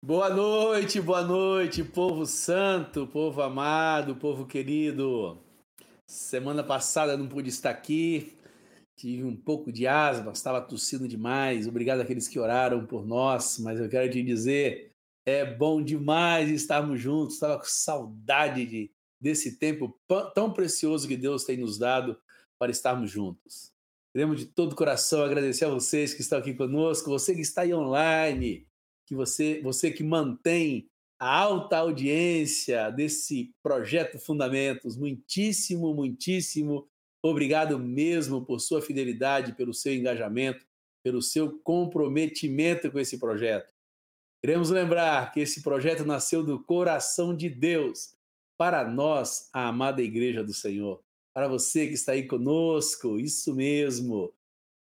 Boa noite, boa noite, povo santo, povo amado, povo querido. Semana passada não pude estar aqui, tive um pouco de asma, estava tossindo demais. Obrigado àqueles que oraram por nós, mas eu quero te dizer, é bom demais estarmos juntos. Estava com saudade de, desse tempo tão precioso que Deus tem nos dado para estarmos juntos. Queremos de todo o coração agradecer a vocês que estão aqui conosco, você que está aí online, que você, você que mantém a alta audiência desse projeto Fundamentos. Muitíssimo, muitíssimo obrigado mesmo por sua fidelidade, pelo seu engajamento, pelo seu comprometimento com esse projeto. Queremos lembrar que esse projeto nasceu do coração de Deus para nós, a amada Igreja do Senhor. Para você que está aí conosco, isso mesmo.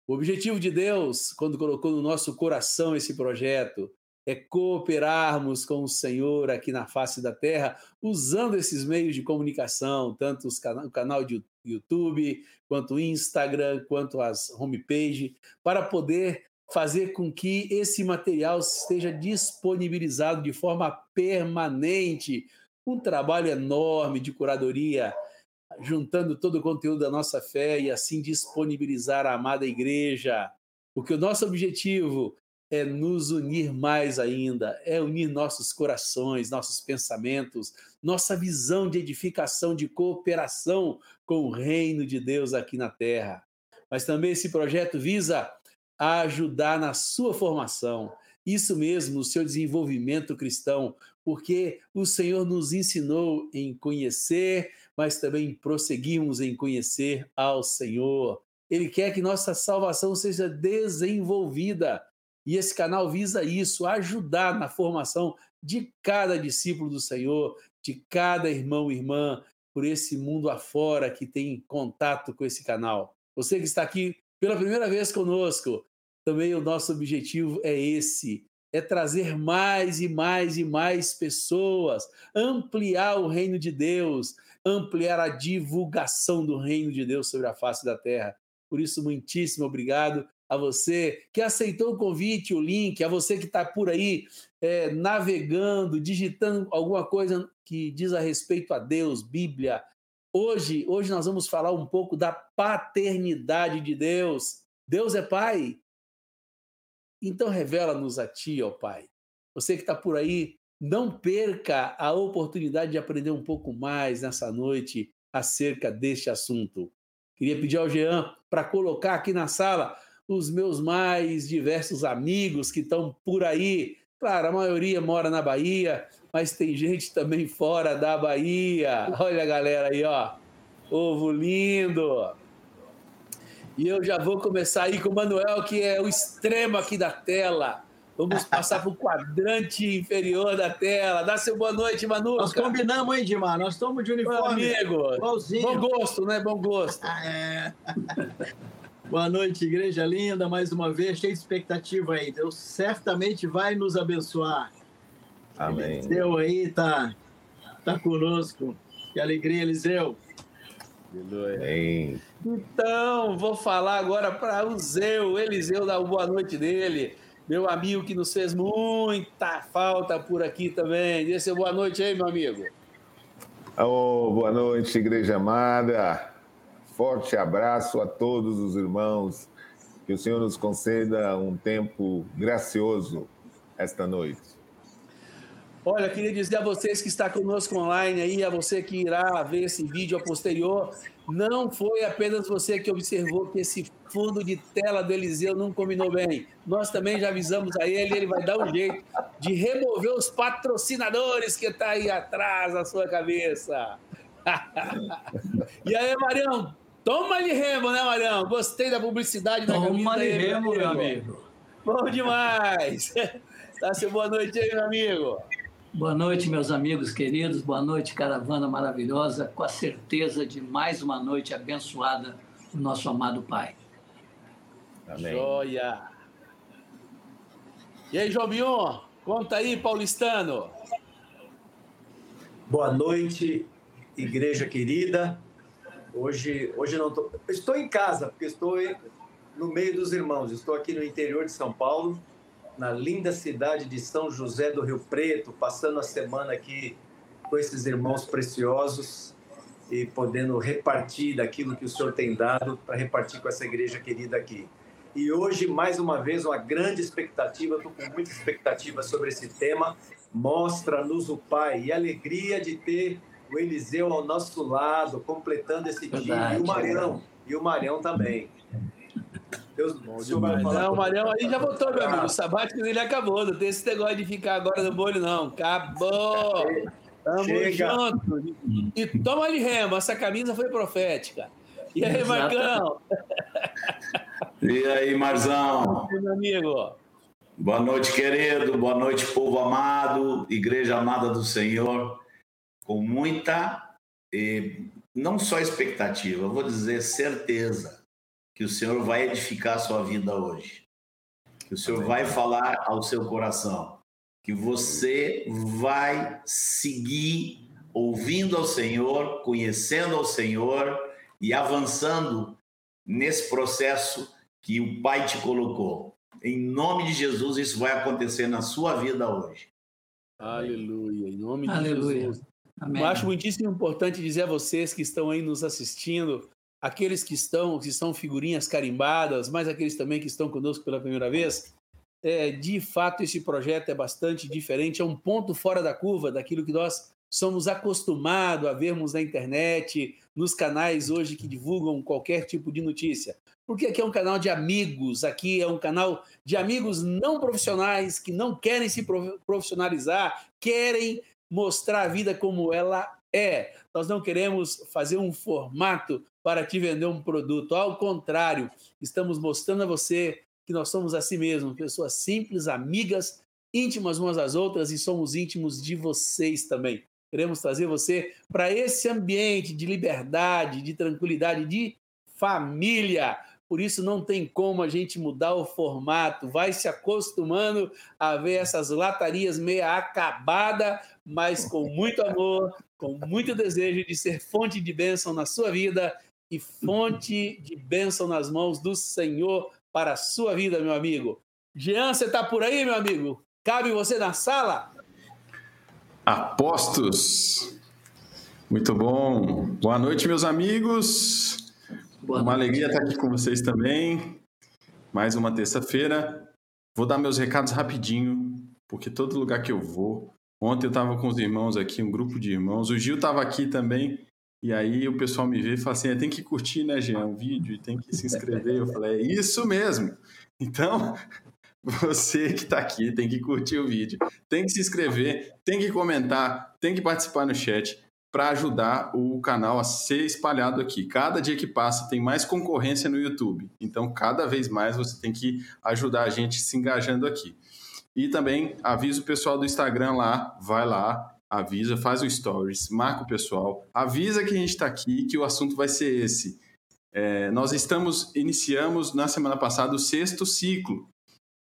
O objetivo de Deus, quando colocou no nosso coração esse projeto, é cooperarmos com o Senhor aqui na face da terra, usando esses meios de comunicação, tanto o canal de YouTube, quanto o Instagram, quanto as homepage, para poder fazer com que esse material esteja disponibilizado de forma permanente. Um trabalho enorme de curadoria, juntando todo o conteúdo da nossa fé e assim disponibilizar a amada igreja. Porque o nosso objetivo é nos unir mais ainda, é unir nossos corações, nossos pensamentos, nossa visão de edificação, de cooperação com o reino de Deus aqui na terra. Mas também esse projeto visa ajudar na sua formação, isso mesmo, no seu desenvolvimento cristão, porque o Senhor nos ensinou em conhecer, mas também prosseguimos em conhecer ao Senhor. Ele quer que nossa salvação seja desenvolvida e esse canal visa isso, ajudar na formação de cada discípulo do Senhor, de cada irmão e irmã por esse mundo afora que tem contato com esse canal. Você que está aqui pela primeira vez conosco, também o nosso objetivo é esse, é trazer mais e mais e mais pessoas, ampliar o reino de Deus, ampliar a divulgação do reino de Deus sobre a face da terra. Por isso, muitíssimo obrigado a você que aceitou o convite, o link, a você que está por aí é, navegando, digitando alguma coisa que diz a respeito a Deus, Bíblia. Hoje, hoje nós vamos falar um pouco da paternidade de Deus. Deus é Pai. Então revela-nos a Ti, ó Pai. Você que está por aí, não perca a oportunidade de aprender um pouco mais nessa noite acerca deste assunto. Queria pedir ao Jean para colocar aqui na sala os meus mais diversos amigos que estão por aí. Claro, a maioria mora na Bahia, mas tem gente também fora da Bahia. Olha a galera aí, ó. Ovo lindo. E eu já vou começar aí com o Manuel, que é o extremo aqui da tela. Vamos passar para o quadrante inferior da tela. Dá seu boa noite, Manu. Nós combinamos, hein, Dimar? Nós estamos de uniforme. Meu amigo. Igualzinho. Bom gosto, né? Bom gosto. é. Boa noite, igreja linda, mais uma vez, cheio de expectativa aí. Deus certamente vai nos abençoar. Amém. Eliseu aí tá, tá conosco. Que alegria, Eliseu. Amém. Então, vou falar agora para o Zeu, Eliseu, da boa noite dele. Meu amigo que nos fez muita falta por aqui também. Seu boa noite aí, meu amigo. Oh, boa noite, igreja amada forte abraço a todos os irmãos. Que o Senhor nos conceda um tempo gracioso esta noite. Olha, queria dizer a vocês que está conosco online aí, a você que irá ver esse vídeo a posterior, não foi apenas você que observou que esse fundo de tela do Eliseu não combinou bem. Nós também já avisamos a ele, ele vai dar um jeito de remover os patrocinadores que está aí atrás da sua cabeça. e aí, Marião, Toma de remo, né, Marião? Gostei da publicidade da camisa. Toma de remo, meu amigo. Bom demais. Dá seu boa noite aí, meu amigo. Boa noite, meus amigos queridos. Boa noite, caravana maravilhosa. Com a certeza de mais uma noite abençoada do nosso amado Pai. Amém. Joia. E aí, João Bion? Conta aí, paulistano. Boa noite, igreja querida. Hoje, hoje não tô, estou em casa porque estou no meio dos irmãos. Estou aqui no interior de São Paulo na linda cidade de São José do Rio Preto, passando a semana aqui com esses irmãos preciosos e podendo repartir daquilo que o Senhor tem dado para repartir com essa igreja querida aqui. E hoje, mais uma vez, uma grande expectativa, estou com muita expectativa sobre esse tema. Mostra-nos o Pai e alegria de ter o Eliseu ao nosso lado, completando esse Verdade, time, e o Marião, e o Marião também. Deus, o não, o Marião aí já voltou, meu amigo. O sabático dele acabou. Não tem esse negócio de ficar agora no bolho, não. Acabou! Tamo Chega. junto. E toma de remo, essa camisa foi profética. E aí, Marcão? E aí, Marzão? Meu amigo. Boa noite, querido. Boa noite, povo amado, igreja amada do Senhor. Com muita, não só expectativa, vou dizer certeza que o Senhor vai edificar a sua vida hoje. Que o Senhor Amém. vai falar ao seu coração. Que você vai seguir ouvindo ao Senhor, conhecendo ao Senhor e avançando nesse processo que o Pai te colocou. Em nome de Jesus, isso vai acontecer na sua vida hoje. Aleluia. Em nome de Aleluia. Jesus. Amém. Eu acho muitíssimo importante dizer a vocês que estão aí nos assistindo aqueles que estão, que são figurinhas carimbadas, mas aqueles também que estão conosco pela primeira vez, é, de fato esse projeto é bastante diferente, é um ponto fora da curva daquilo que nós somos acostumados a vermos na internet, nos canais hoje que divulgam qualquer tipo de notícia. Porque aqui é um canal de amigos, aqui é um canal de amigos não profissionais que não querem se profissionalizar, querem mostrar a vida como ela é. Nós não queremos fazer um formato para te vender um produto. Ao contrário, estamos mostrando a você que nós somos assim mesmo, pessoas simples, amigas, íntimas umas às outras e somos íntimos de vocês também. Queremos trazer você para esse ambiente de liberdade, de tranquilidade, de família. Por isso não tem como a gente mudar o formato, vai se acostumando a ver essas latarias meia acabada, mas com muito amor, com muito desejo de ser fonte de bênção na sua vida e fonte de bênção nas mãos do Senhor para a sua vida, meu amigo. Jean, você está por aí, meu amigo? Cabe você na sala? Apostos. Muito bom. Boa noite, meus amigos. Boa uma noite. alegria estar aqui com vocês também. Mais uma terça-feira. Vou dar meus recados rapidinho, porque todo lugar que eu vou. Ontem eu estava com os irmãos aqui, um grupo de irmãos. O Gil estava aqui também. E aí o pessoal me vê e fala assim: é, tem que curtir, né, Jean, o vídeo e tem que se inscrever. Eu falei: é isso mesmo. Então, você que está aqui tem que curtir o vídeo, tem que se inscrever, tem que comentar, tem que participar no chat para ajudar o canal a ser espalhado aqui. Cada dia que passa tem mais concorrência no YouTube. Então, cada vez mais você tem que ajudar a gente se engajando aqui. E também avisa o pessoal do Instagram lá, vai lá, avisa, faz o stories, marca o pessoal, avisa que a gente está aqui que o assunto vai ser esse. É, nós estamos, iniciamos na semana passada o sexto ciclo,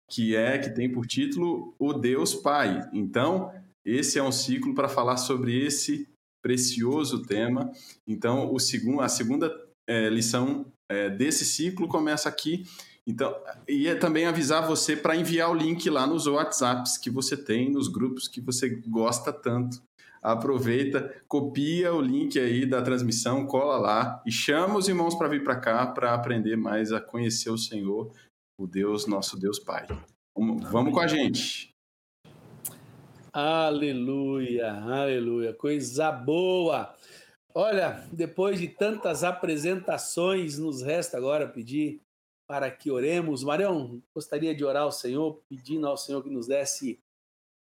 que é, que tem por título O Deus Pai. Então, esse é um ciclo para falar sobre esse precioso tema. Então, o segundo, a segunda é, lição é, desse ciclo começa aqui. Então, e é também avisar você para enviar o link lá nos WhatsApps que você tem, nos grupos que você gosta tanto. Aproveita, copia o link aí da transmissão, cola lá e chama os irmãos para vir para cá para aprender mais a conhecer o Senhor, o Deus, nosso Deus Pai. Vamos, vamos com a gente. Aleluia, aleluia, coisa boa. Olha, depois de tantas apresentações, nos resta agora pedir para que oremos. Marião, gostaria de orar ao Senhor, pedindo ao Senhor que nos desse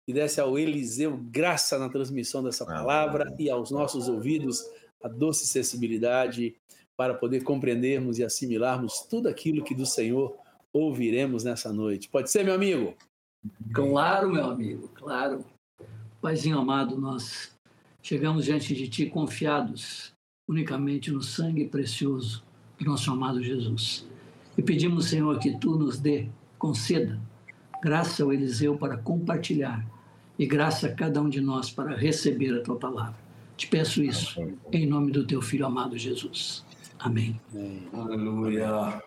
e desse ao Eliseu graça na transmissão dessa palavra e aos nossos ouvidos a doce sensibilidade para poder compreendermos e assimilarmos tudo aquilo que do Senhor ouviremos nessa noite. Pode ser, meu amigo? Claro, meu amigo, claro. Paizinho amado, nós chegamos diante de Ti confiados unicamente no sangue precioso do nosso amado Jesus. E pedimos, Senhor, que tu nos dê, conceda, graça ao Eliseu para compartilhar e graça a cada um de nós para receber a tua palavra. Te peço isso em nome do teu filho amado Jesus. Amém. Aleluia.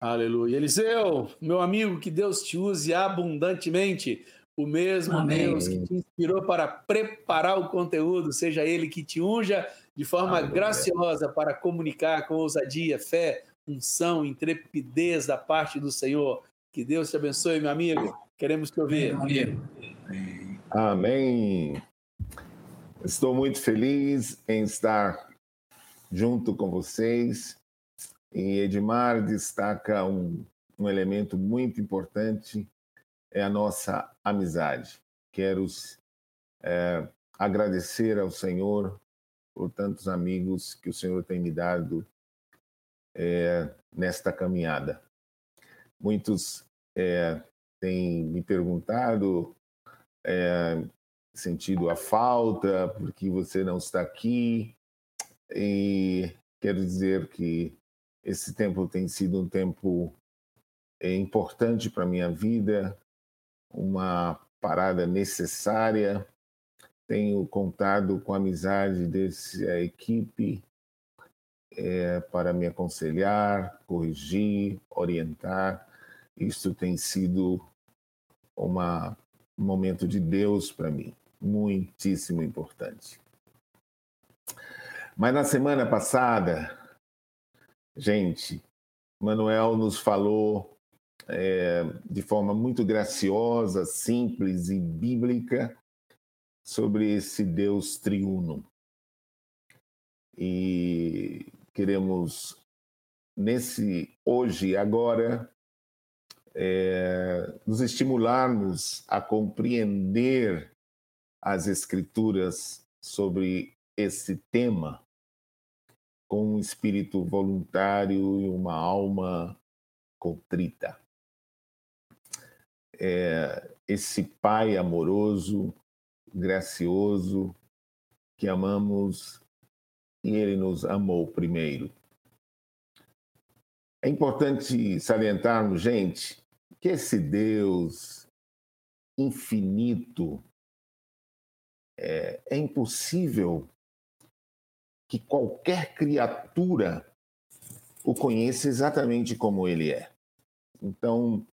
Aleluia. Eliseu, meu amigo, que Deus te use abundantemente. O mesmo Amém. Deus que te inspirou para preparar o conteúdo, seja ele que te unja de forma Aleluia. graciosa para comunicar com ousadia, fé, unção, intrepidez da parte do Senhor. Que Deus te abençoe, meu amigo. Queremos te ouvir. Amém. Amém. Estou muito feliz em estar junto com vocês. E Edmar destaca um, um elemento muito importante, é a nossa amizade. Quero é, agradecer ao Senhor por tantos amigos que o Senhor tem me dado é, nesta caminhada. Muitos é, têm me perguntado, é, sentido a falta, porque você não está aqui, e quero dizer que esse tempo tem sido um tempo é, importante para minha vida, uma parada necessária. Tenho contado com a amizade dessa equipe é, para me aconselhar, corrigir, orientar. Isso tem sido uma, um momento de Deus para mim, muitíssimo importante. Mas na semana passada, Gente, Manuel nos falou é, de forma muito graciosa, simples e bíblica sobre esse Deus triuno. E queremos, nesse hoje agora, é, nos estimularmos a compreender as Escrituras sobre esse tema com um espírito voluntário e uma alma contrita. É, esse Pai amoroso, gracioso, que amamos e Ele nos amou primeiro. É importante salientarmos, gente, que esse Deus infinito é, é impossível que qualquer criatura o conheça exatamente como ele é. Então,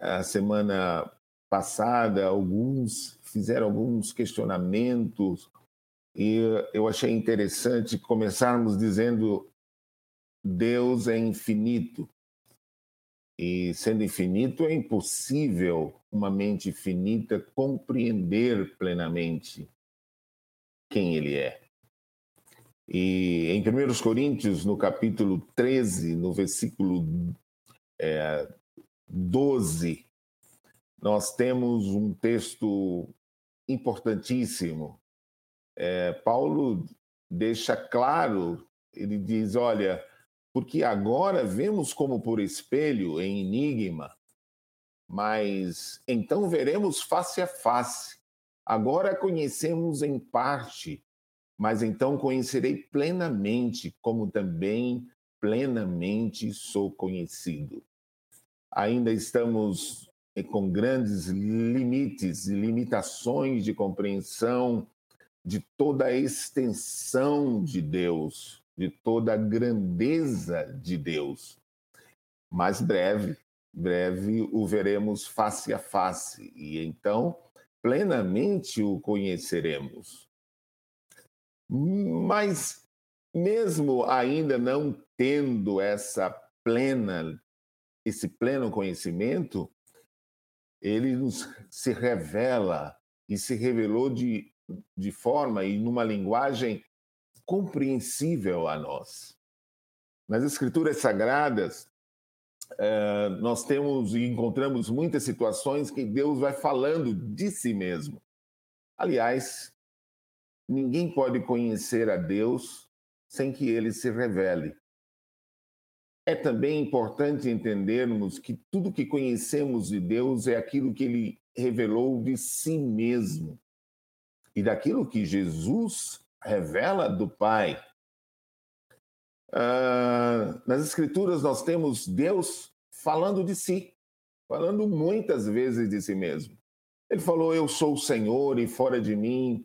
a semana passada, alguns fizeram alguns questionamentos e eu achei interessante começarmos dizendo Deus é infinito. E sendo infinito, é impossível uma mente finita compreender plenamente quem ele é. E em 1 Coríntios, no capítulo 13, no versículo é, 12, nós temos um texto importantíssimo. É, Paulo deixa claro, ele diz: olha, porque agora vemos como por espelho, em enigma, mas então veremos face a face. Agora conhecemos em parte mas então conhecerei plenamente, como também plenamente sou conhecido. Ainda estamos eh, com grandes limites e limitações de compreensão de toda a extensão de Deus, de toda a grandeza de Deus. Mas breve, breve o veremos face a face e então plenamente o conheceremos. Mas, mesmo ainda não tendo essa plena, esse pleno conhecimento, ele nos se revela e se revelou de, de forma e numa linguagem compreensível a nós. Nas Escrituras Sagradas, eh, nós temos e encontramos muitas situações que Deus vai falando de si mesmo. Aliás, Ninguém pode conhecer a Deus sem que ele se revele. É também importante entendermos que tudo que conhecemos de Deus é aquilo que ele revelou de si mesmo e daquilo que Jesus revela do Pai. Ah, nas Escrituras, nós temos Deus falando de si, falando muitas vezes de si mesmo. Ele falou: Eu sou o Senhor e fora de mim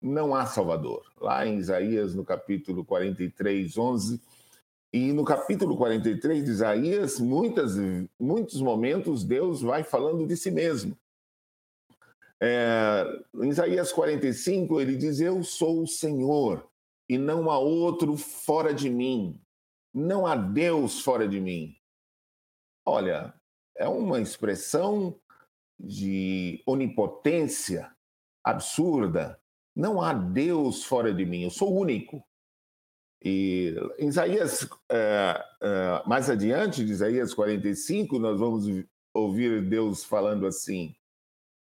não há Salvador. Lá em Isaías, no capítulo 43, 11, E no capítulo 43 de Isaías, muitas, muitos momentos, Deus vai falando de si mesmo. É, em Isaías 45, ele diz: Eu sou o Senhor, e não há outro fora de mim. Não há Deus fora de mim. Olha, é uma expressão de onipotência absurda. Não há Deus fora de mim, eu sou único. E em Isaías, é, é, mais adiante, de Isaías 45, nós vamos ouvir Deus falando assim: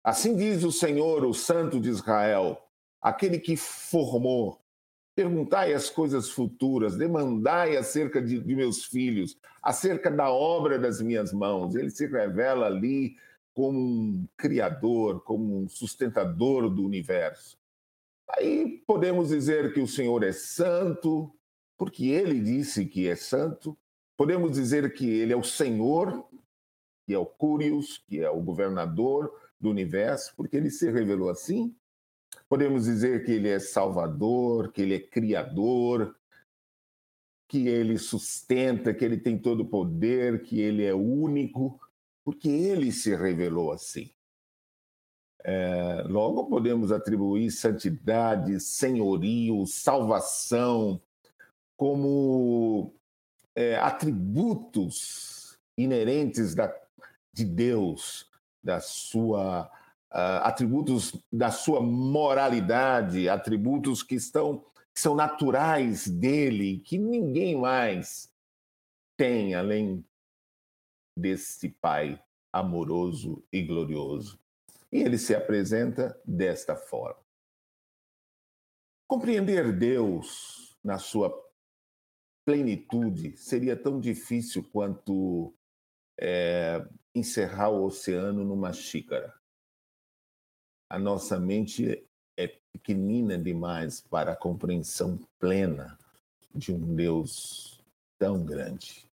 Assim diz o Senhor, o Santo de Israel, aquele que formou. Perguntai as coisas futuras, demandai acerca de, de meus filhos, acerca da obra das minhas mãos. Ele se revela ali como um criador, como um sustentador do universo. Aí podemos dizer que o Senhor é santo, porque ele disse que é santo. Podemos dizer que ele é o Senhor, que é o Curios, que é o governador do universo, porque ele se revelou assim. Podemos dizer que ele é salvador, que ele é criador, que ele sustenta, que ele tem todo o poder, que ele é único, porque ele se revelou assim. É, logo podemos atribuir santidade, senhorio, salvação como é, atributos inerentes da, de Deus, da sua uh, atributos da sua moralidade, atributos que estão que são naturais dele, que ninguém mais tem além desse Pai amoroso e glorioso. E ele se apresenta desta forma. Compreender Deus na sua plenitude seria tão difícil quanto é, encerrar o oceano numa xícara. A nossa mente é pequenina demais para a compreensão plena de um Deus tão grande.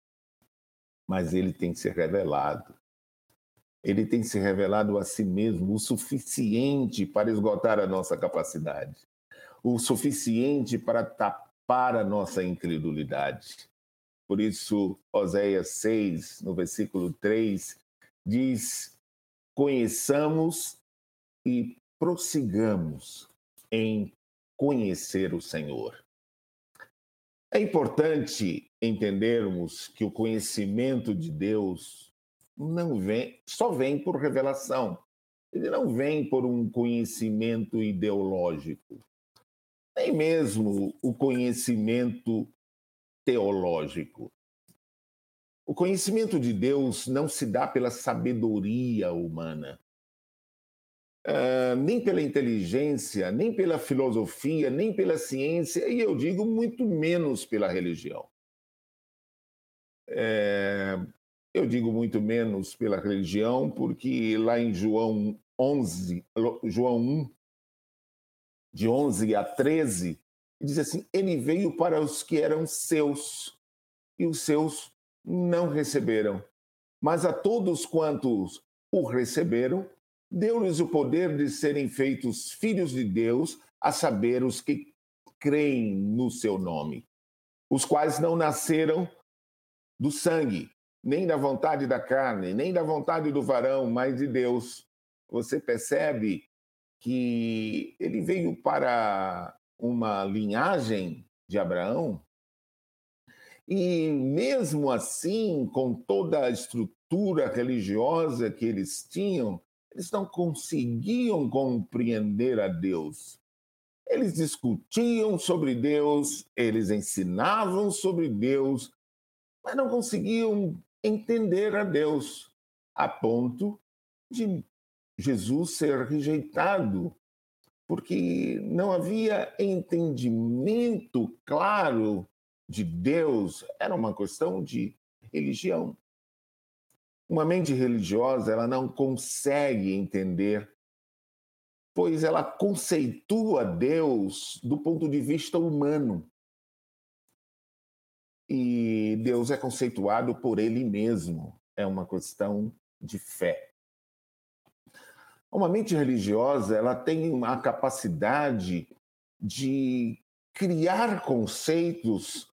Mas ele tem se revelado ele tem se revelado a si mesmo o suficiente para esgotar a nossa capacidade, o suficiente para tapar a nossa incredulidade. Por isso, Oséias 6, no versículo 3, diz: Conheçamos e prossigamos em conhecer o Senhor. É importante entendermos que o conhecimento de Deus não vem, só vem por revelação. Ele não vem por um conhecimento ideológico, nem mesmo o conhecimento teológico. O conhecimento de Deus não se dá pela sabedoria humana, uh, nem pela inteligência, nem pela filosofia, nem pela ciência, e eu digo muito menos pela religião. É, eu digo muito menos pela religião, porque lá em João 11, João 1, de 11 a 13, diz assim: Ele veio para os que eram seus, e os seus não receberam. Mas a todos quantos o receberam, deu-lhes o poder de serem feitos filhos de Deus, a saber, os que creem no seu nome, os quais não nasceram do sangue, nem da vontade da carne, nem da vontade do varão, mas de Deus. Você percebe que ele veio para uma linhagem de Abraão e, mesmo assim, com toda a estrutura religiosa que eles tinham, eles não conseguiam compreender a Deus. Eles discutiam sobre Deus, eles ensinavam sobre Deus, mas não conseguiam entender a Deus, a ponto de Jesus ser rejeitado, porque não havia entendimento claro de Deus, era uma questão de religião. Uma mente religiosa, ela não consegue entender, pois ela conceitua Deus do ponto de vista humano e Deus é conceituado por ele mesmo. É uma questão de fé. Uma mente religiosa, ela tem uma capacidade de criar conceitos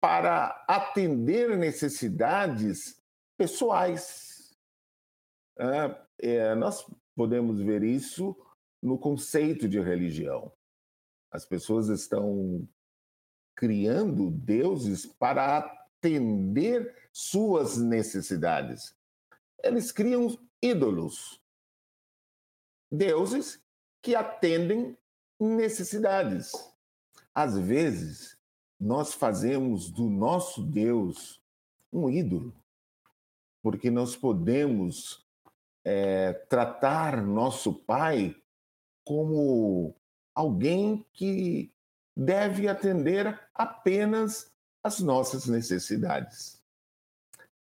para atender necessidades pessoais. É, é, nós podemos ver isso no conceito de religião. As pessoas estão criando deuses para atender suas necessidades. Eles criam ídolos, deuses que atendem necessidades. Às vezes, nós fazemos do nosso Deus um ídolo, porque nós podemos é, tratar nosso Pai como alguém que deve atender apenas as nossas necessidades.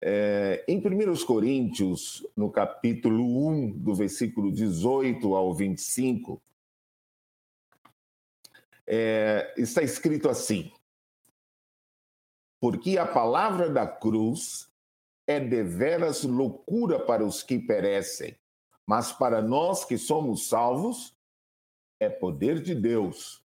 É, em 1 Coríntios, no capítulo 1, do versículo 18 ao 25, é, está escrito assim: Porque a palavra da cruz é deveras loucura para os que perecem, mas para nós que somos salvos, é poder de Deus.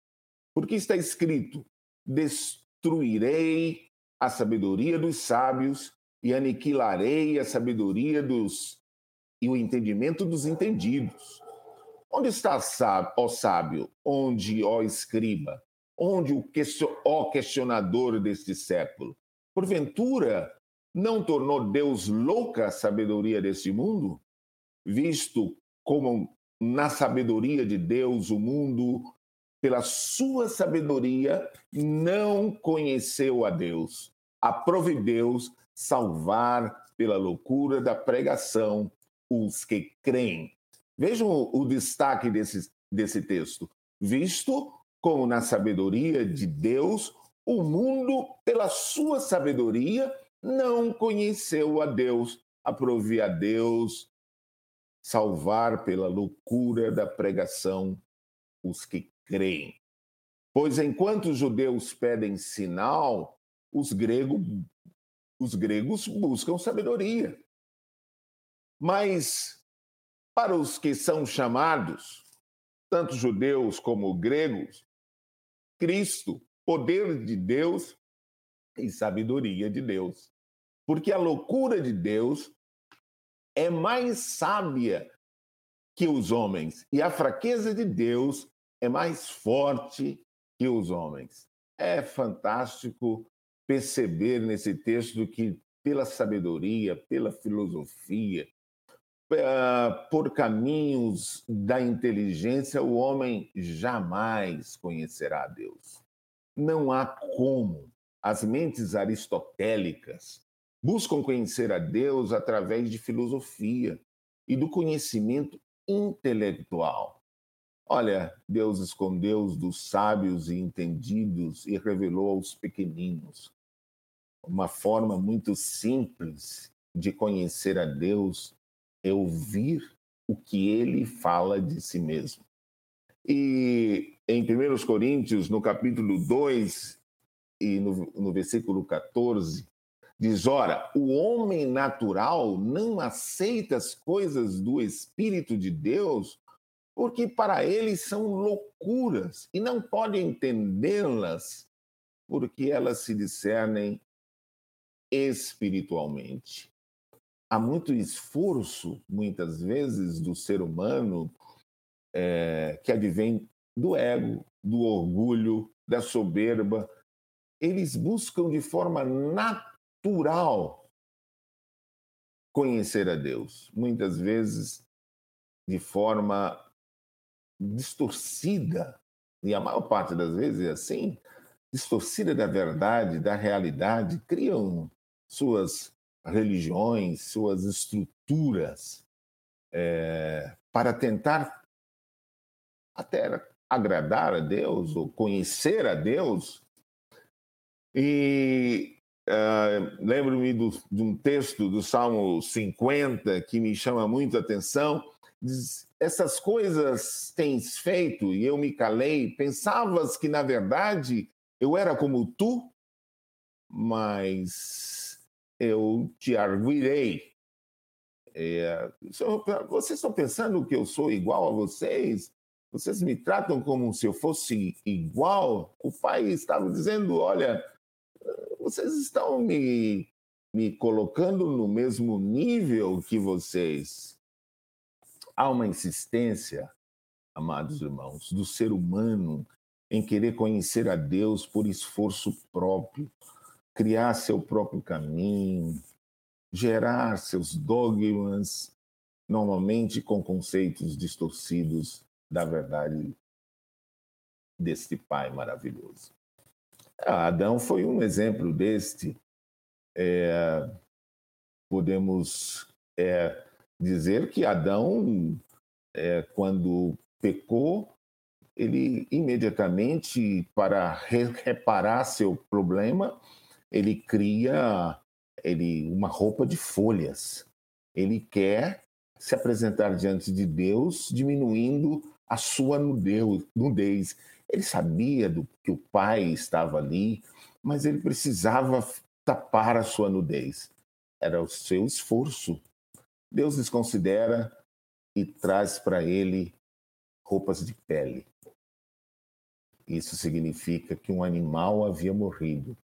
Porque está escrito: Destruirei a sabedoria dos sábios e aniquilarei a sabedoria dos e o entendimento dos entendidos. Onde está, ó sábio? Onde, ó escriba? Onde o ó questionador deste século? Porventura, não tornou Deus louca a sabedoria deste mundo? Visto como na sabedoria de Deus o mundo, pela sua sabedoria, não conheceu a Deus. Aprove Deus salvar pela loucura da pregação os que creem. Vejam o, destaque desse, desse texto. Visto como na sabedoria de Deus, o mundo, pela sua sabedoria, não conheceu a Deus. Aprove a Deus salvar pela loucura da pregação os que creem. Pois enquanto os judeus pedem sinal, os, grego, os gregos buscam sabedoria. Mas para os que são chamados, tanto judeus como gregos, Cristo, poder de Deus e sabedoria de Deus. Porque a loucura de Deus é mais sábia que os homens, e a fraqueza de Deus é mais forte que os homens. É fantástico perceber nesse texto que, pela sabedoria, pela filosofia, uh, por caminhos da inteligência, o homem jamais conhecerá a Deus. Não há como. As mentes aristotélicas buscam conhecer a Deus através de filosofia e do conhecimento intelectual. Olha, Deus escondeu os dos sábios e entendidos e revelou aos pequeninos. Uma forma muito simples de conhecer a Deus é ouvir o que ele fala de si mesmo. E em 1 Coríntios, no capítulo 2 e no, no versículo 14, diz: Ora, o homem natural não aceita as coisas do Espírito de Deus, porque para ele são loucuras e não pode entendê-las, porque elas se discernem espiritualmente há muito esforço, muitas vezes, do ser humano é, que advém do ego, do orgulho, da soberba. Eles buscam de forma natural conhecer a Deus, muitas vezes de forma distorcida, e a maior parte das vezes é assim, distorcida da verdade, da realidade, criam suas religiões, suas estruturas, é, para tentar até agradar a Deus ou conhecer a Deus. E uh, lembro-me de um texto do Salmo 50 que me chama muito a atenção. Essas coisas tens feito e eu me calei. Pensavas que, na verdade, eu era como tu, mas eu te arguirei. É, vocês estão pensando que eu sou igual a vocês? Vocês me tratam como se eu fosse igual? O pai estava dizendo: olha, vocês estão me, me colocando no mesmo nível que vocês. Há uma insistência, amados irmãos, do ser humano em querer conhecer a Deus por esforço próprio, criar seu próprio caminho, gerar seus dogmas, normalmente com conceitos distorcidos da verdade deste Pai maravilhoso. Ah, Adão foi um exemplo deste. É, podemos é, dizer que Adão, é, quando pecou, ele imediatamente, para reparar seu problema, ele cria ele, uma roupa de folhas. Ele quer se apresentar diante de Deus, diminuindo a sua nudez. Ele sabia do, que o pai estava ali, mas ele precisava tapar a sua nudez. Era o seu esforço. Deus desconsidera e traz para ele roupas de pele. Isso significa que um animal havia morrido.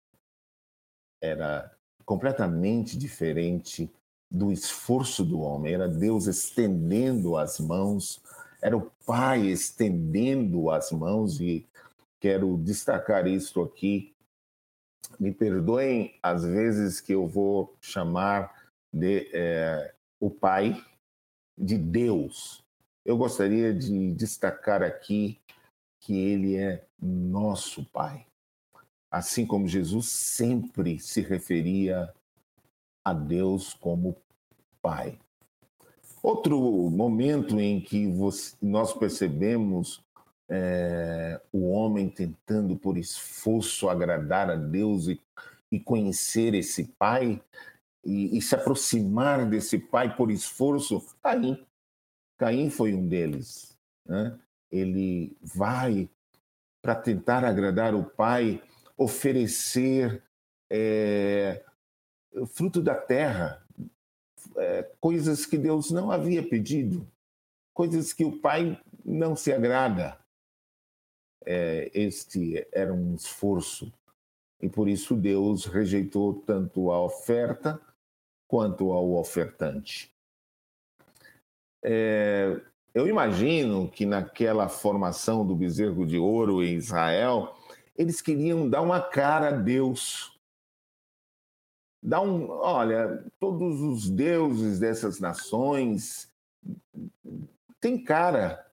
Era completamente diferente do esforço do homem. Era Deus estendendo as mãos era o Pai estendendo as mãos, e quero destacar isso aqui. Me perdoem as vezes que eu vou chamar de é, o Pai de Deus. Eu gostaria de destacar aqui que ele é nosso Pai. Assim como Jesus sempre se referia a Deus como Pai. Outro momento em que você, nós percebemos é, o homem tentando por esforço agradar a Deus e, e conhecer esse Pai e, e, se aproximar desse Pai por esforço, Caim. Caim foi um deles. Né? Ele vai para tentar agradar o Pai, oferecer é, fruto da terra, é, coisas que Deus não havia pedido, coisas que o Pai não se agrada. É, este era um esforço e por isso Deus rejeitou tanto a oferta quanto ao ofertante. É, eu imagino que naquela formação do bezerro de ouro em Israel, eles queriam dar uma cara a Deus dá um, olha, todos os deuses dessas nações tem cara.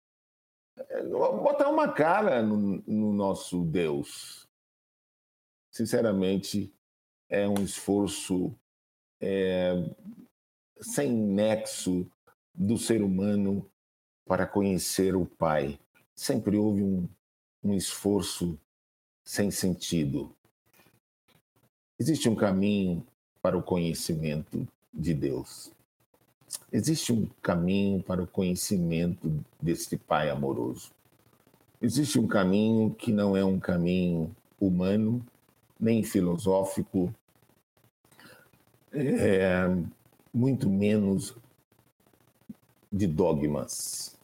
Botar uma cara no, no nosso Deus. Sinceramente, é um esforço é, sem nexo do ser humano para conhecer o Pai. Sempre houve um, um esforço sem sentido. Existe um caminho para o conhecimento de Deus. Existe um caminho para o conhecimento deste Pai amoroso. Existe um caminho que não é um caminho humano, nem filosófico, é, muito menos de dogmas.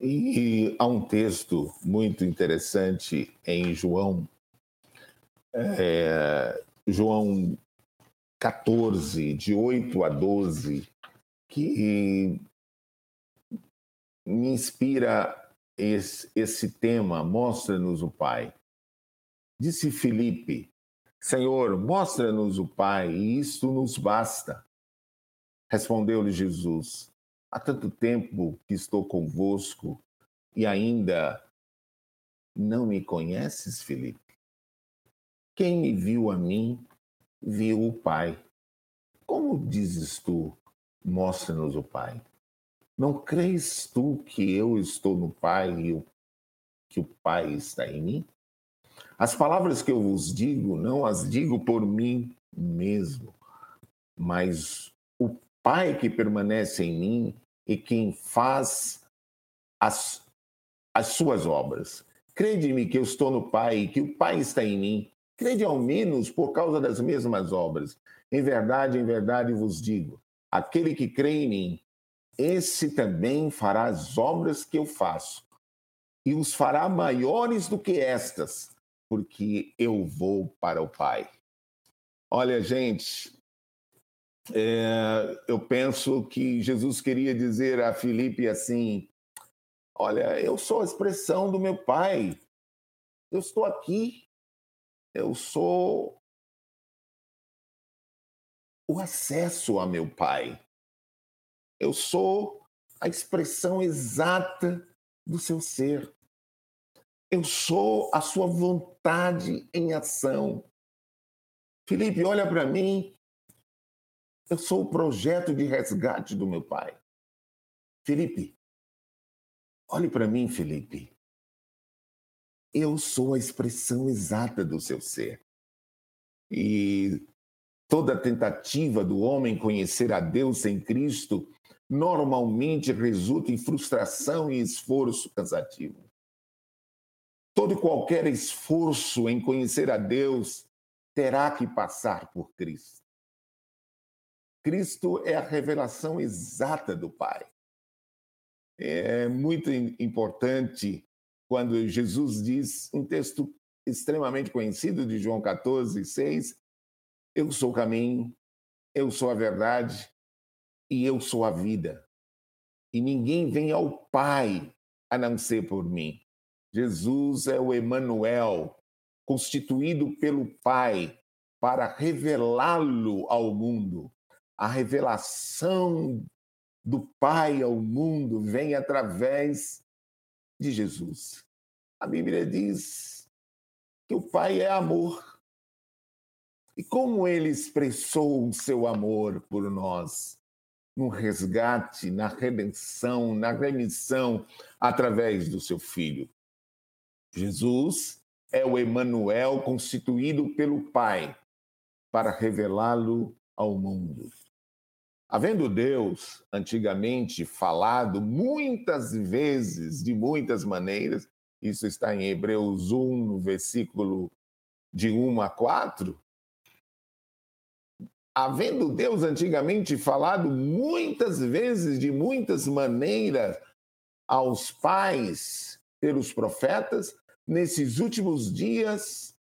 E há um texto muito interessante em João, é, João 14, de 8 a 12, que me inspira esse, esse tema, mostra-nos o Pai. Disse Filipe, Senhor, mostra-nos o Pai, e isto nos basta. Respondeu-lhe Jesus, há tanto tempo que estou convosco e ainda não me conheces, Filipe? Quem me viu a mim, viu o Pai. Como dizes tu, mostra-nos o Pai? Não crês tu que eu estou no Pai e que o Pai está em mim? As palavras que eu vos digo, não as digo por mim mesmo, mas o Pai que permanece em mim e quem faz as, as suas obras. Crede-me que eu estou no Pai e que o Pai está em mim crede ao menos por causa das mesmas obras. Em verdade, em verdade vos digo: aquele que crê em mim, esse também fará as obras que eu faço, e os fará maiores do que estas, porque eu vou para o Pai. Olha, gente, é, eu penso que Jesus queria dizer a Filipe assim: Olha, eu sou a expressão do meu Pai, eu estou aqui, eu sou o acesso a meu Pai, eu sou a expressão exata do seu ser. Eu sou a sua vontade em ação. Felipe, olha para mim. Eu sou o projeto de resgate do meu pai. Felipe, olhe para mim, Felipe. Eu sou a expressão exata do seu ser. E toda tentativa do homem conhecer a Deus em Cristo normalmente resulta em frustração e esforço cansativo. Todo e qualquer esforço em conhecer a Deus terá que passar por Cristo. Cristo é a revelação exata do Pai. É muito importante quando Jesus diz, um texto extremamente conhecido de João 14, 6, Eu sou o caminho, eu sou a verdade e eu sou a vida. E ninguém vem ao Pai a não ser por mim. Jesus é o Emanuel, constituído pelo Pai para revelá-lo ao mundo. A revelação do Pai ao mundo vem através de Jesus. A Bíblia diz que o Pai é amor. E como ele expressou o seu amor por nós? No resgate, na redenção, na remissão, através do seu Filho. Jesus é o Emanuel constituído pelo Pai para revelá-lo ao mundo. Havendo Deus antigamente falado muitas vezes, de muitas maneiras, isso está em Hebreus 1, no versículo de 1 a 4. Havendo Deus antigamente falado muitas vezes, de muitas maneiras, aos pais pelos profetas, nesses últimos dias,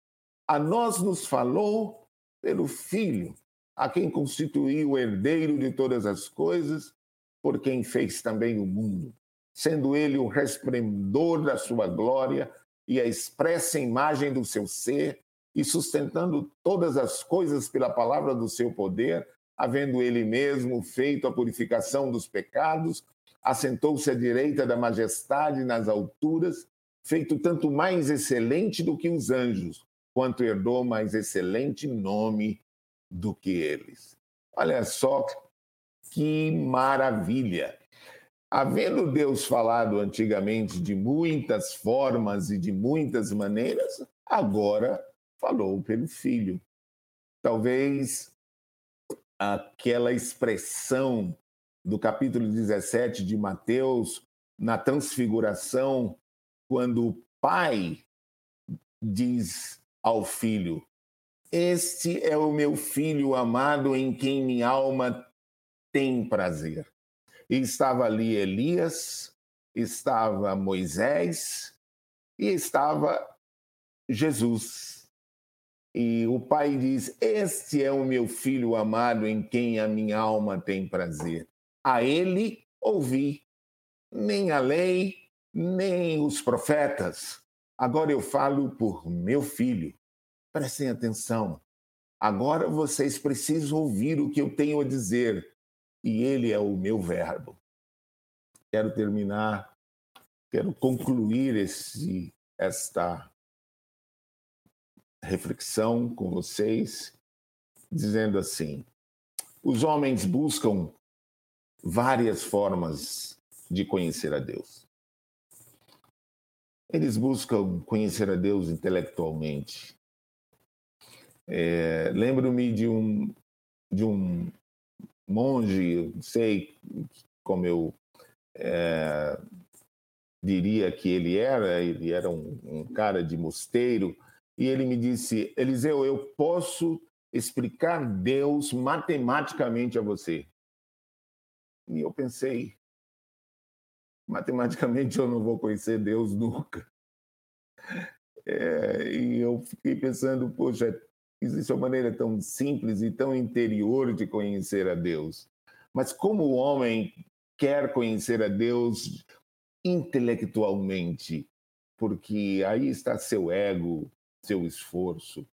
a nós nos falou pelo Filho, a quem constituiu o herdeiro de todas as coisas, por quem fez também o mundo, sendo ele o resplendor da sua glória e a expressa imagem do seu ser, e sustentando todas as coisas pela palavra do seu poder, havendo ele mesmo feito a purificação dos pecados, assentou-se à direita da majestade nas alturas feito tanto mais excelente do que os anjos, quanto herdou mais excelente nome do que eles. Olha só que maravilha! Havendo Deus falado antigamente de muitas formas e de muitas maneiras, agora falou pelo Filho. Talvez aquela expressão do capítulo 17 de Mateus, na transfiguração, quando o pai diz ao filho: Este é o meu filho amado em quem minha alma tem prazer. E estava ali Elias, estava Moisés e estava Jesus. E o pai diz: Este é o meu filho amado em quem a minha alma tem prazer. A ele ouvi. Nem a lei, nem os profetas. Agora eu falo por meu filho. Prestem atenção. Agora vocês precisam ouvir o que eu tenho a dizer, e ele é o meu verbo. Quero terminar, quero concluir esse, esta reflexão com vocês, dizendo assim: os homens buscam várias formas de conhecer a Deus. Eles buscam conhecer a Deus intelectualmente. É, Lembro-me de um, de um monge, sei como eu é, diria que ele era, ele era um, um cara de mosteiro, e ele me disse: Eliseu, eu posso explicar Deus matematicamente a você. E eu pensei, matematicamente eu não vou conhecer Deus nunca. É, e eu fiquei pensando, poxa, existe uma maneira tão simples e tão interior de conhecer a Deus. Mas como o homem quer conhecer a Deus intelectualmente, porque aí está seu ego, seu esforço.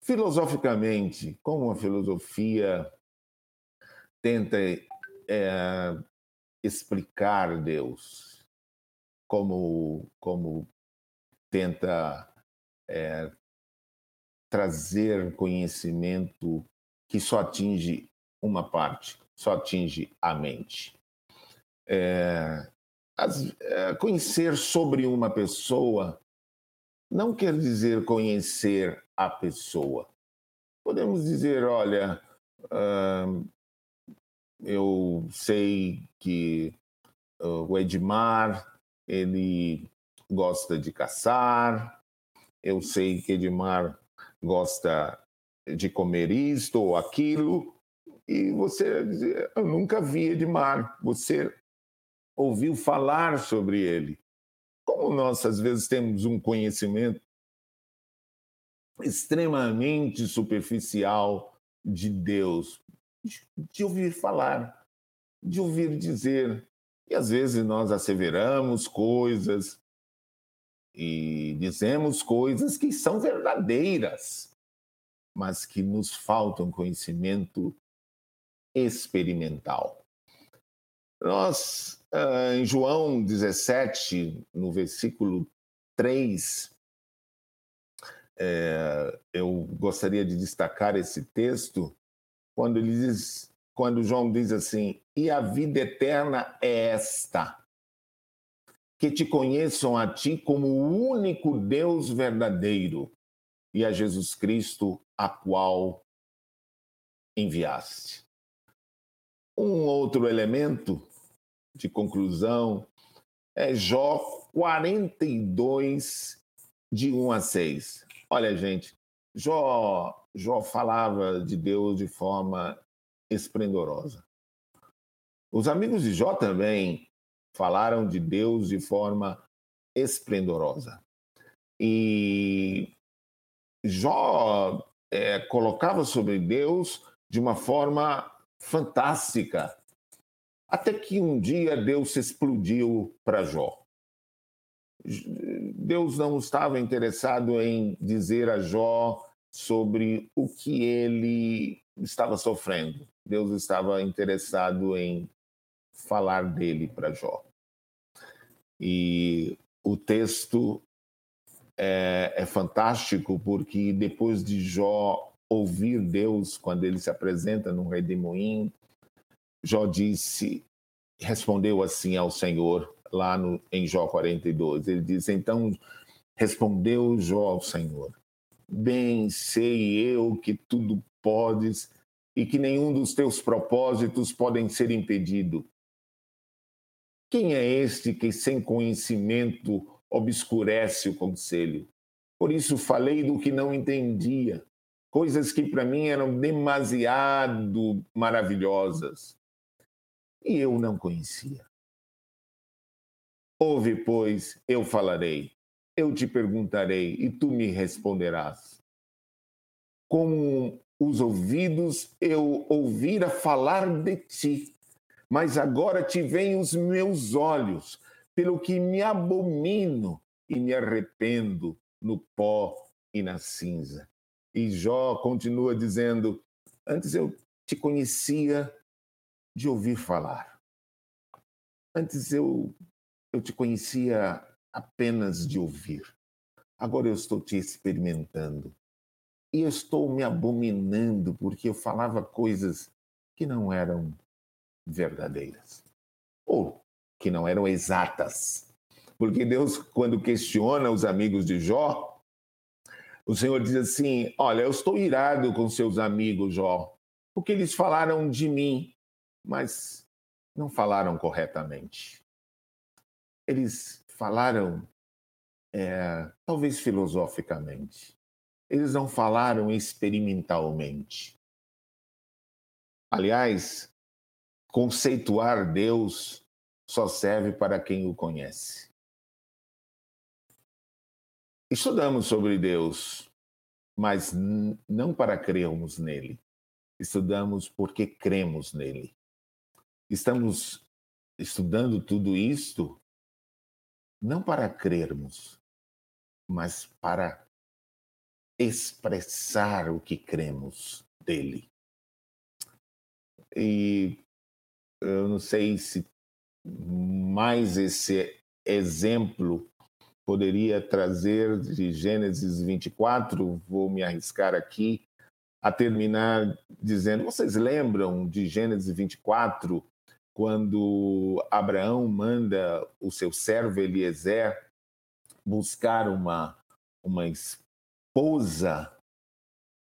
Filosoficamente, como a filosofia tenta é, explicar Deus, como, como tenta é, trazer conhecimento que só atinge uma parte, só atinge a mente. É, as, é, conhecer sobre uma pessoa não quer dizer conhecer a pessoa. Podemos dizer, olha, uh, eu sei que uh, o Edmar ele gosta de caçar, eu sei que Edmar gosta de comer isto ou aquilo, e você eu nunca vi Edmar, você ouviu falar sobre ele. Como nós às vezes temos um conhecimento extremamente superficial de Deus, de ouvir falar, de ouvir dizer. E às vezes nós asseveramos coisas e dizemos coisas que são verdadeiras, mas que nos faltam conhecimento experimental. Nós, ah, em João 17, no versículo 3, é, eu gostaria de destacar esse texto quando ele diz, quando João diz assim: "E a vida eterna é esta: que te conheçam a ti como o único Deus verdadeiro e a Jesus Cristo a qual enviaste." Um outro elemento de conclusão é Jó 42 de 1 a 6. Olha, gente, Jó Jó falava de Deus de forma esplendorosa. Os amigos de Jó também falaram de Deus de forma esplendorosa. E Jó é, colocava sobre Deus de uma forma fantástica. Até que um dia Deus explodiu para Jó. Deus não estava interessado em dizer a Jó sobre o que ele estava sofrendo. Deus estava interessado em falar dele para Jó. E o texto é, é, fantástico porque depois de Jó ouvir Deus quando ele se apresenta no redemoinho, Jó disse, respondeu assim ao Senhor lá no, em Jó 42. Ele diz: Então respondeu Jó ao Senhor: Bem sei eu que tudo podes e que nenhum dos teus propósitos podem ser impedido. Quem é este que sem conhecimento obscurece o conselho? Por isso falei do que não entendia, coisas que para mim eram demasiado maravilhosas e eu não conhecia. Ouve, pois, eu falarei eu te perguntarei e tu me responderás. Com os ouvidos eu ouvira falar de ti, mas agora te veem os meus olhos, pelo que me abomino e me arrependo no pó e na cinza. E Jó continua dizendo: Antes eu te conhecia de ouvir falar. Antes eu, eu te conhecia apenas de ouvir. Agora eu estou te experimentando. E eu estou me abominando porque eu falava coisas que não eram verdadeiras. Ou que não eram exatas. Porque Deus, quando questiona os amigos de Jó, o Senhor diz assim: Olha, eu estou irado com seus amigos, Jó, porque eles falaram de mim, mas não falaram corretamente. Eles falaram, é, talvez filosoficamente, eles não falaram experimentalmente. Aliás, conceituar Deus só serve para quem o conhece. estudamos sobre Deus, mas não para crermos nele. Estudamos porque cremos nele. Estamos estudando tudo isto não para crermos, mas para expressar o que cremos dele. E eu não sei se mais esse exemplo poderia trazer de Gênesis 24, vou me arriscar aqui a terminar dizendo: vocês lembram de Gênesis 24, quando Abraão manda o seu servo Eliezer buscar uma, uma esposa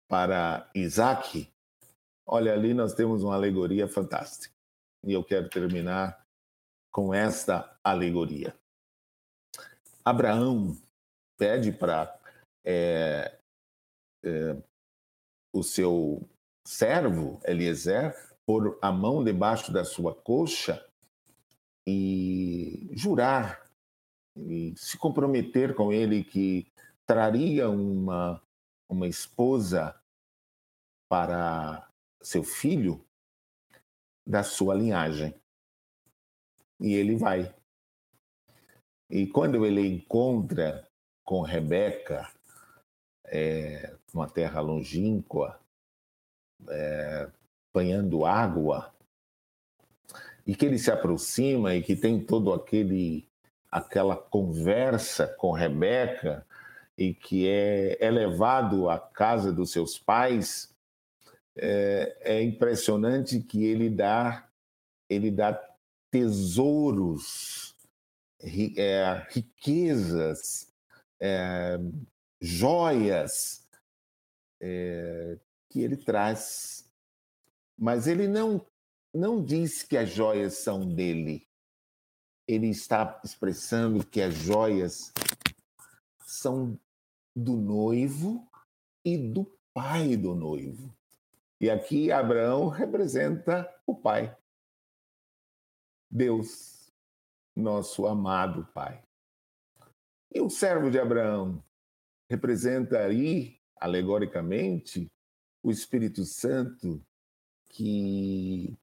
para Isaac? Olha, ali nós temos uma alegoria fantástica. E eu quero terminar com esta alegoria. Abraão pede para é, é, o seu servo Eliezer pôr a mão debaixo da sua coxa e jurar e se comprometer com ele que traria uma, uma esposa para seu filho da sua linhagem. E ele vai. E quando ele encontra com Rebeca, é, numa terra longínqua, é, apanhando água, e que ele se aproxima e que tem todo aquele aquela conversa com Rebeca e que é, é levado à casa dos seus pais, é, é impressionante que ele dá ele dá tesouros, é, riquezas, é, joias é, que ele traz. Mas ele não, não diz que as joias são dele. Ele está expressando que as joias são do noivo e do pai do noivo. E aqui Abraão representa o pai. Deus, nosso amado pai. E o servo de Abraão representa aí, alegoricamente, o Espírito Santo que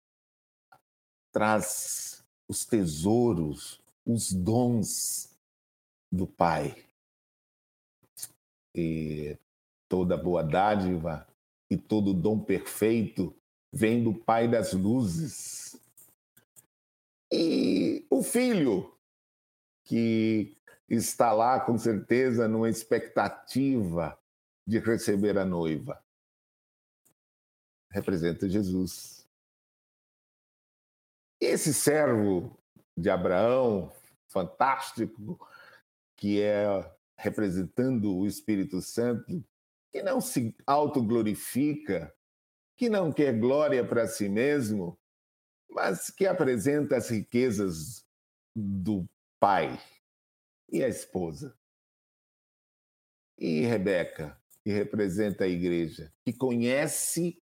traz os tesouros, os dons do Pai. E toda boa dádiva e todo dom perfeito vem do Pai das luzes. E o filho, que está lá com certeza numa expectativa de receber a noiva, representa Jesus. Esse servo de Abraão, fantástico, que é representando o Espírito Santo, que não se autoglorifica, que não quer glória para si mesmo, mas que apresenta as riquezas do pai e a esposa. E Rebeca, que representa a igreja, que conhece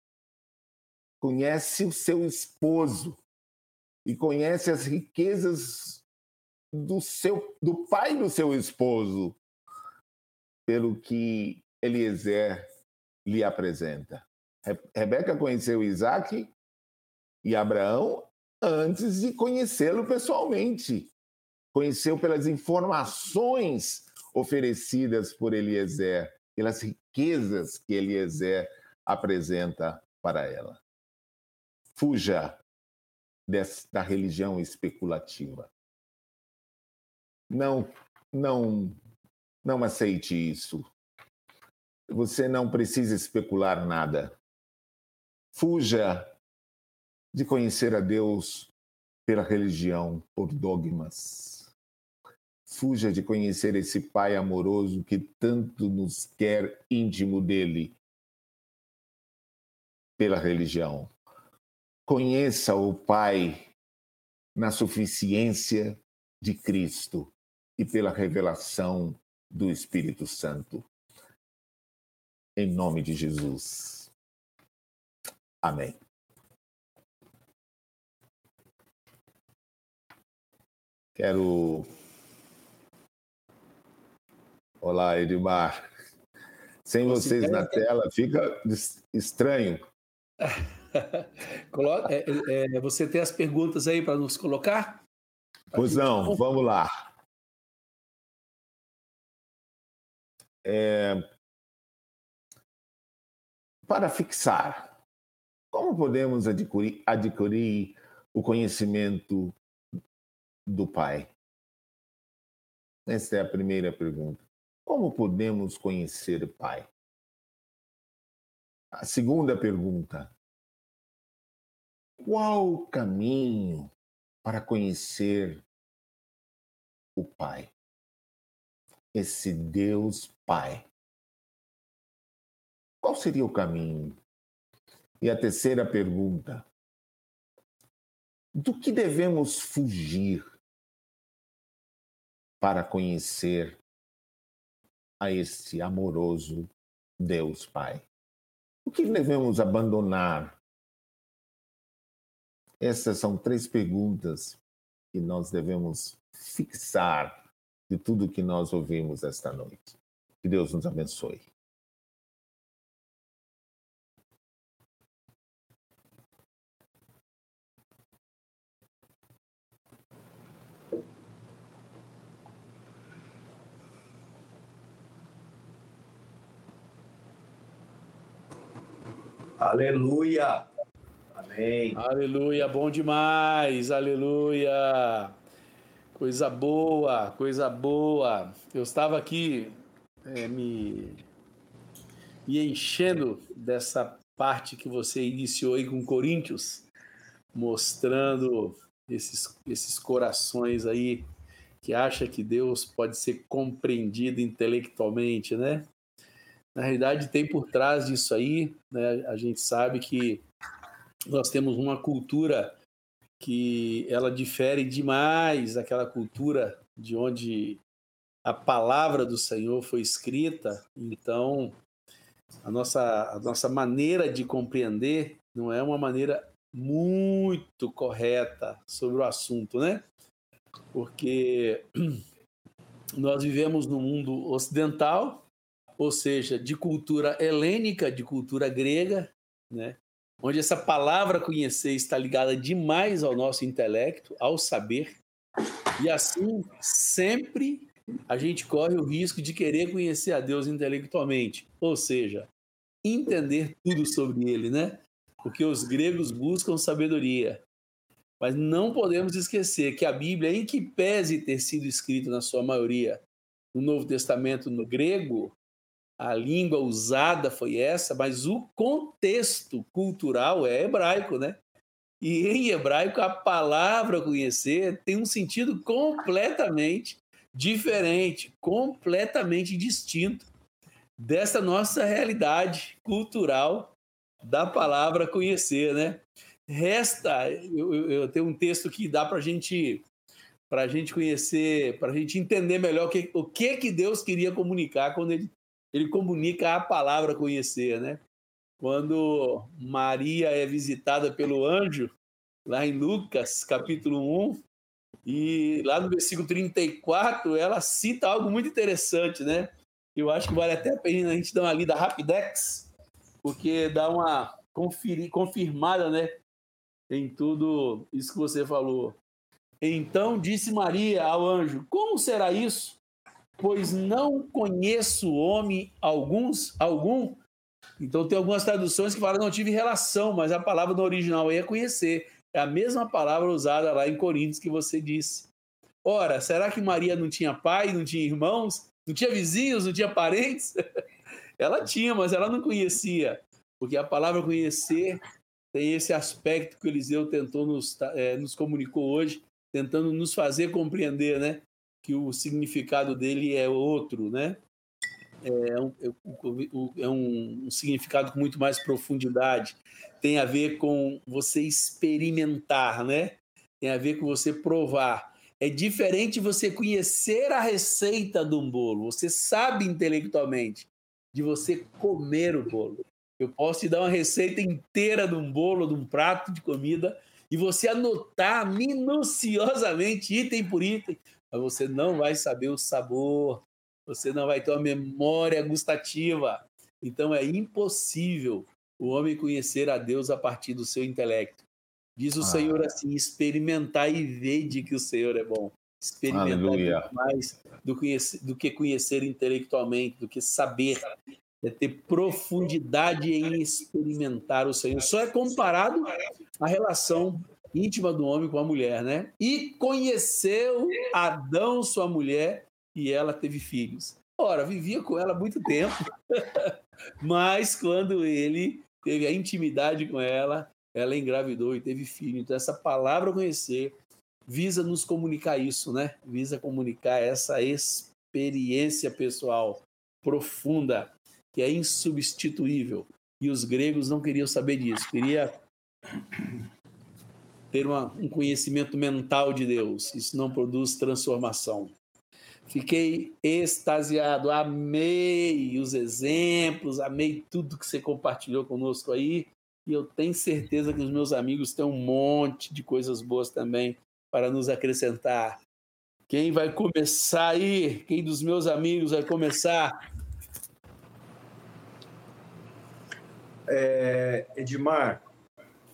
conhece o seu esposo e conhece as riquezas do seu do pai do seu esposo, pelo que Eliezer lhe apresenta. Rebeca conheceu Isaac e Abraão antes de conhecê-lo pessoalmente. Conheceu pelas informações oferecidas por Eliezer, pelas riquezas que Eliezer apresenta para ela. Fuja dessa, da religião especulativa. Não, não, não aceite isso. Você não precisa especular nada. Fuja de conhecer a Deus pela religião, por dogmas. Fuja de conhecer esse Pai amoroso que tanto nos quer íntimo dele pela religião. Conheça o Pai na suficiência de Cristo e pela revelação do Espírito Santo. Em nome de Jesus. Amém. Quero Olá, Edmar. Sem vocês na tela fica estranho. É, é, é, você tem as perguntas aí para nos colocar? Pois não, vamos lá. É... Para fixar, como podemos adquirir, adquirir o conhecimento do Pai? Essa é a primeira pergunta. Como podemos conhecer o Pai? A segunda pergunta: qual o caminho para conhecer o Pai? Esse Deus Pai. Qual seria o caminho? E a terceira pergunta: do que devemos fugir para conhecer a esse amoroso Deus Pai? O que devemos abandonar? Essas são três perguntas que nós devemos fixar de tudo que nós ouvimos esta noite. Que Deus nos abençoe. Aleluia. Amém. Aleluia, bom demais. Aleluia. Coisa boa, coisa boa. Eu estava aqui é, me, me enchendo dessa parte que você iniciou aí com Coríntios, mostrando esses, esses corações aí que acha que Deus pode ser compreendido intelectualmente, né? na realidade tem por trás disso aí, né, a gente sabe que nós temos uma cultura que ela difere demais daquela cultura de onde a palavra do Senhor foi escrita. Então, a nossa, a nossa maneira de compreender não é uma maneira muito correta sobre o assunto, né? Porque nós vivemos no mundo ocidental, ou seja, de cultura helênica, de cultura grega, né? Onde essa palavra conhecer está ligada demais ao nosso intelecto, ao saber, e assim sempre a gente corre o risco de querer conhecer a Deus intelectualmente, ou seja, entender tudo sobre ele, né? Porque os gregos buscam sabedoria. Mas não podemos esquecer que a Bíblia, em que pese ter sido escrita na sua maioria no Novo Testamento no grego, a língua usada foi essa, mas o contexto cultural é hebraico, né? E em hebraico a palavra conhecer tem um sentido completamente diferente, completamente distinto dessa nossa realidade cultural da palavra conhecer, né? Resta, eu, eu tenho um texto que dá para gente a gente conhecer, para a gente entender melhor o que, o que que Deus queria comunicar quando ele ele comunica a palavra conhecer, né? Quando Maria é visitada pelo anjo, lá em Lucas, capítulo 1, e lá no versículo 34, ela cita algo muito interessante, né? Eu acho que vale até a pena a gente dar uma lida rapidex, porque dá uma conferir, confirmada, né? Em tudo isso que você falou. Então disse Maria ao anjo: Como será isso? Pois não conheço homem alguns, algum. Então tem algumas traduções que falam não tive relação, mas a palavra no original é conhecer. É a mesma palavra usada lá em Coríntios que você disse. Ora, será que Maria não tinha pai, não tinha irmãos, não tinha vizinhos, não tinha parentes? ela tinha, mas ela não conhecia, porque a palavra conhecer tem esse aspecto que o Eliseu tentou nos, é, nos comunicou hoje, tentando nos fazer compreender, né? Que o significado dele é outro, né? É um, é, um, um significado com muito mais profundidade. Tem a ver com você experimentar, né? Tem a ver com você provar. É diferente você conhecer a receita de um bolo. Você sabe intelectualmente de você comer o bolo. Eu posso te dar uma receita inteira de um bolo, de um prato de comida, e você anotar minuciosamente, item por item, mas você não vai saber o sabor, você não vai ter uma memória gustativa. Então é impossível o homem conhecer a Deus a partir do seu intelecto. Diz o ah. Senhor assim: experimentar e ver de que o Senhor é bom. Experimentar mais do, conhecer, do que conhecer intelectualmente, do que saber. É ter profundidade em experimentar o Senhor. Só é comparado à relação íntima do homem com a mulher, né? E conheceu Adão, sua mulher, e ela teve filhos. Ora, vivia com ela há muito tempo, mas quando ele teve a intimidade com ela, ela engravidou e teve filho. Então, essa palavra conhecer visa nos comunicar isso, né? Visa comunicar essa experiência pessoal profunda, que é insubstituível. E os gregos não queriam saber disso, queria ter uma, um conhecimento mental de Deus. Isso não produz transformação. Fiquei extasiado, amei os exemplos, amei tudo que você compartilhou conosco aí. E eu tenho certeza que os meus amigos têm um monte de coisas boas também para nos acrescentar. Quem vai começar aí? Quem dos meus amigos vai começar? É, Edmar.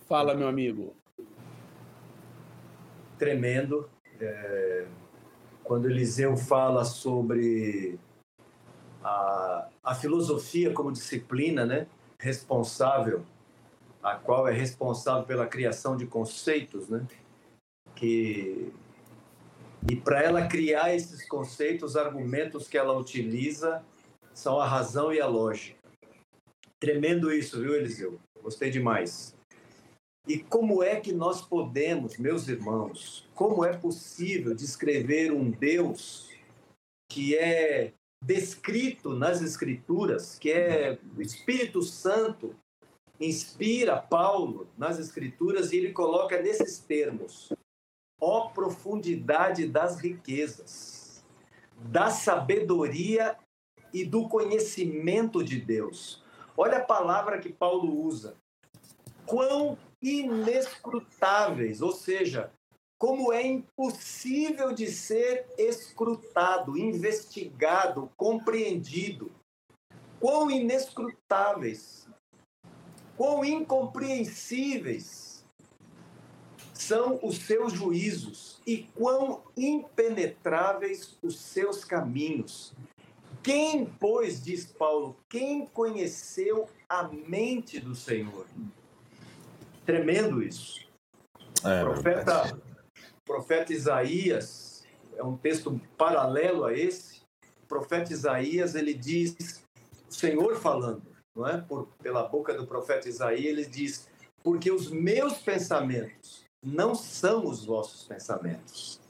Fala, meu amigo. Tremendo. É quando Eliseu fala sobre a, a filosofia como disciplina, né, responsável, a qual é responsável pela criação de conceitos, né, que e para ela criar esses conceitos, os argumentos que ela utiliza são a razão e a lógica. Tremendo isso, viu, Eliseu? Gostei demais. E como é que nós podemos, meus irmãos, como é possível descrever um Deus que é descrito nas Escrituras, que é o Espírito Santo inspira Paulo nas Escrituras e ele coloca nesses termos: ó profundidade das riquezas, da sabedoria e do conhecimento de Deus. Olha a palavra que Paulo usa. Quão inescrutáveis, ou seja, como é impossível de ser escrutado, investigado, compreendido. Quão inescrutáveis, quão incompreensíveis são os seus juízos e quão impenetráveis os seus caminhos. Quem, pois, diz Paulo, quem conheceu a mente do Senhor? Tremendo isso. É, profeta, profeta Isaías, é um texto paralelo a esse. O profeta Isaías, ele diz, o Senhor falando, não é? Por, pela boca do profeta Isaías, ele diz: Porque os meus pensamentos não são os vossos pensamentos,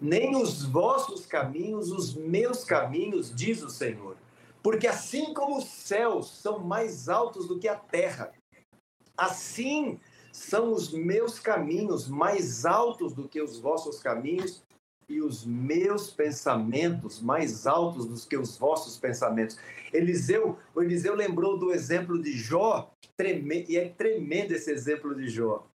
nem os vossos caminhos, os meus caminhos, diz o Senhor. Porque assim como os céus são mais altos do que a terra, assim são os meus caminhos mais altos do que os vossos caminhos e os meus pensamentos mais altos do que os vossos pensamentos. Eliseu, o Eliseu lembrou do exemplo de Jó, e é tremendo esse exemplo de Jó.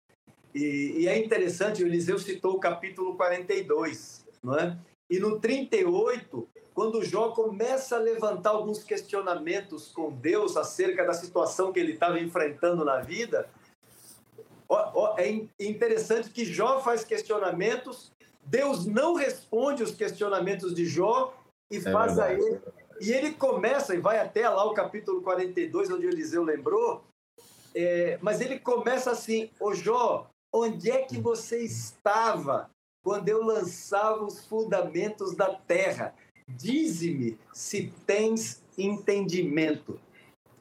E, e é interessante, o Eliseu citou o capítulo 42, não é? E no 38, quando Jó começa a levantar alguns questionamentos com Deus acerca da situação que ele estava enfrentando na vida, é interessante que Jó faz questionamentos, Deus não responde os questionamentos de Jó e é faz verdade. a ele. E ele começa, e vai até lá o capítulo 42, onde Eliseu lembrou, é, mas ele começa assim: Ô Jó, onde é que você estava quando eu lançava os fundamentos da terra? Dize-me se tens entendimento.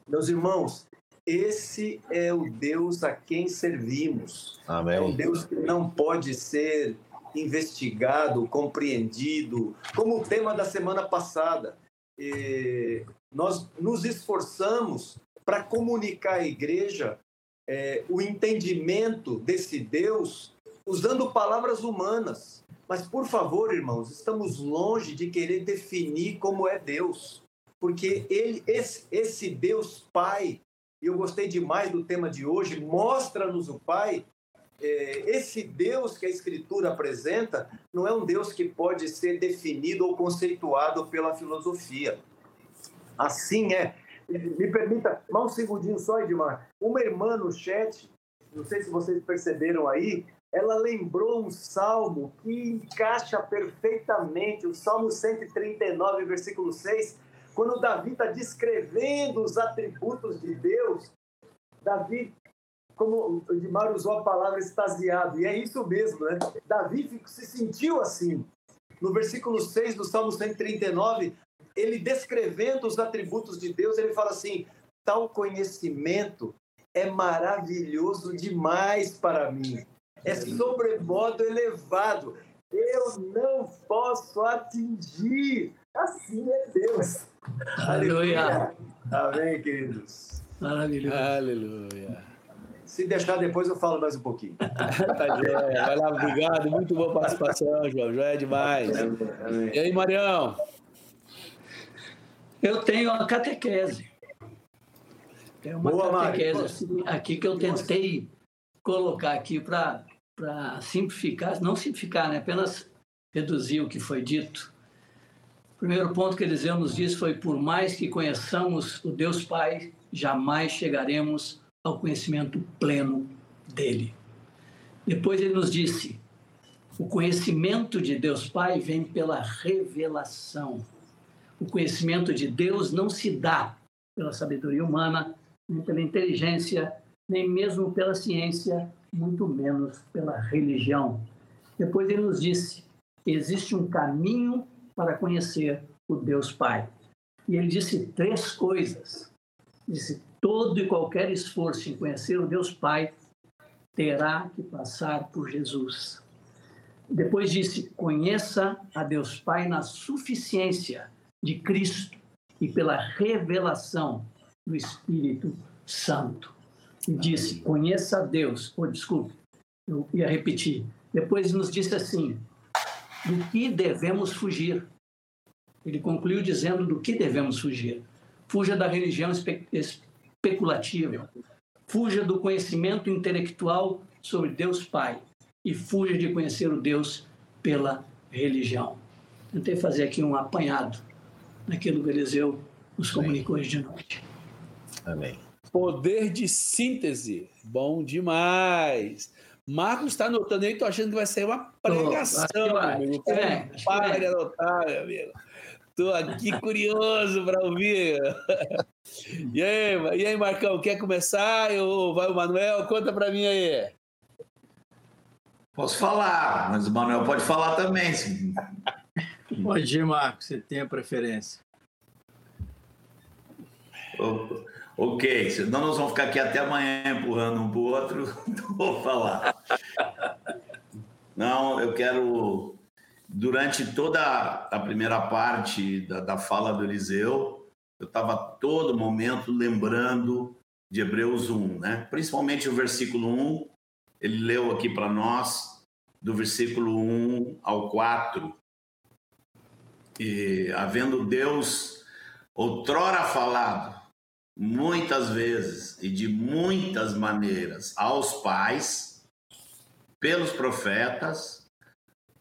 Meus irmãos, esse é o Deus a quem servimos. Amém. É um Deus que não pode ser investigado, compreendido, como o tema da semana passada. E nós nos esforçamos para comunicar à igreja é, o entendimento desse Deus usando palavras humanas. Mas, por favor, irmãos, estamos longe de querer definir como é Deus. Porque ele, esse, esse Deus Pai e eu gostei demais do tema de hoje, mostra-nos o Pai, é, esse Deus que a Escritura apresenta não é um Deus que pode ser definido ou conceituado pela filosofia. Assim é. Me permita, mais um segundinho só, Edmar. Uma irmã no chat, não sei se vocês perceberam aí, ela lembrou um salmo que encaixa perfeitamente, o Salmo 139, versículo 6, quando Davi está descrevendo os atributos de Deus, Davi, como o Edmar usou a palavra extasiado, e é isso mesmo, né? Davi se sentiu assim. No versículo 6 do Salmo 139, ele descrevendo os atributos de Deus, ele fala assim: tal conhecimento é maravilhoso demais para mim é sobremodo elevado. Eu não posso atingir. Assim é Deus. Aleluia. Amém, queridos. Maravilhoso. Aleluia. Se deixar depois eu falo mais um pouquinho. tá joia. Vai lá, obrigado. Muito boa participação, João. Joia demais. Amém. E aí, Marião? Eu tenho uma catequese. Tem uma Boa, catequese assim, aqui que eu tentei colocar aqui para simplificar, não simplificar, né? apenas reduzir o que foi dito. Primeiro ponto que Eliseu nos disse foi: por mais que conheçamos o Deus Pai, jamais chegaremos ao conhecimento pleno dele. Depois ele nos disse: o conhecimento de Deus Pai vem pela revelação. O conhecimento de Deus não se dá pela sabedoria humana, nem pela inteligência, nem mesmo pela ciência, muito menos pela religião. Depois ele nos disse: existe um caminho para conhecer o Deus Pai. E ele disse três coisas. Disse: todo e qualquer esforço em conhecer o Deus Pai terá que passar por Jesus. Depois disse: conheça a Deus Pai na suficiência de Cristo e pela revelação do Espírito Santo e disse: Conheça a Deus. Oh, desculpe, eu ia repetir. Depois nos disse assim: Do que devemos fugir? Ele concluiu dizendo: Do que devemos fugir? Fuja da religião espe especulativa. Fuja do conhecimento intelectual sobre Deus Pai. E fuja de conhecer o Deus pela religião. Tentei fazer aqui um apanhado naquilo que Eliseu nos comunicou hoje de noite. Amém. Poder de síntese. Bom demais. Marcos está anotando aí, tô achando que vai ser uma pregação, meu amigo. É, para de anotar, meu amigo. Estou aqui curioso para ouvir. E aí, e aí, Marcão, quer começar? Eu, vai o Manuel? Conta para mim aí. Posso falar, mas o Manuel pode falar também. Sim. Pode ir, Marcos, você tem a preferência. Ok, senão nós vamos ficar aqui até amanhã empurrando um para o outro, não vou falar. Não, eu quero, durante toda a primeira parte da, da fala do Eliseu, eu estava todo momento lembrando de Hebreus 1, né? principalmente o versículo 1, ele leu aqui para nós, do versículo 1 ao 4. E havendo Deus outrora falado muitas vezes e de muitas maneiras aos pais, pelos profetas,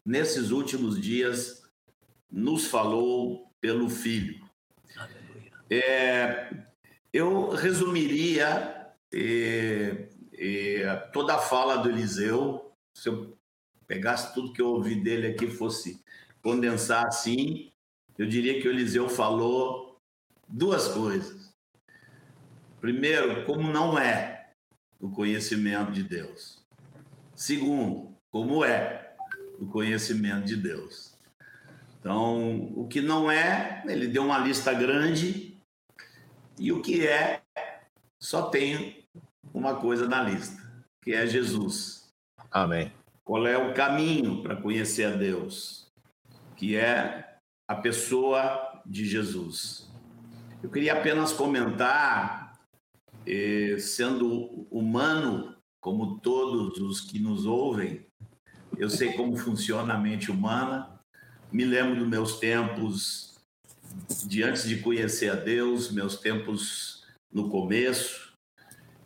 nesses últimos dias nos falou pelo Filho. É, eu resumiria é, é, toda a fala do Eliseu, se eu pegasse tudo que eu ouvi dele aqui fosse condensar assim, eu diria que o Eliseu falou duas coisas. Primeiro, como não é o conhecimento de Deus. Segundo, como é o conhecimento de Deus. Então, o que não é, ele deu uma lista grande, e o que é, só tem uma coisa na lista, que é Jesus. Amém. Qual é o caminho para conhecer a Deus? Que é a pessoa de Jesus. Eu queria apenas comentar sendo humano, como todos os que nos ouvem, eu sei como funciona a mente humana, me lembro dos meus tempos de antes de conhecer a Deus, meus tempos no começo,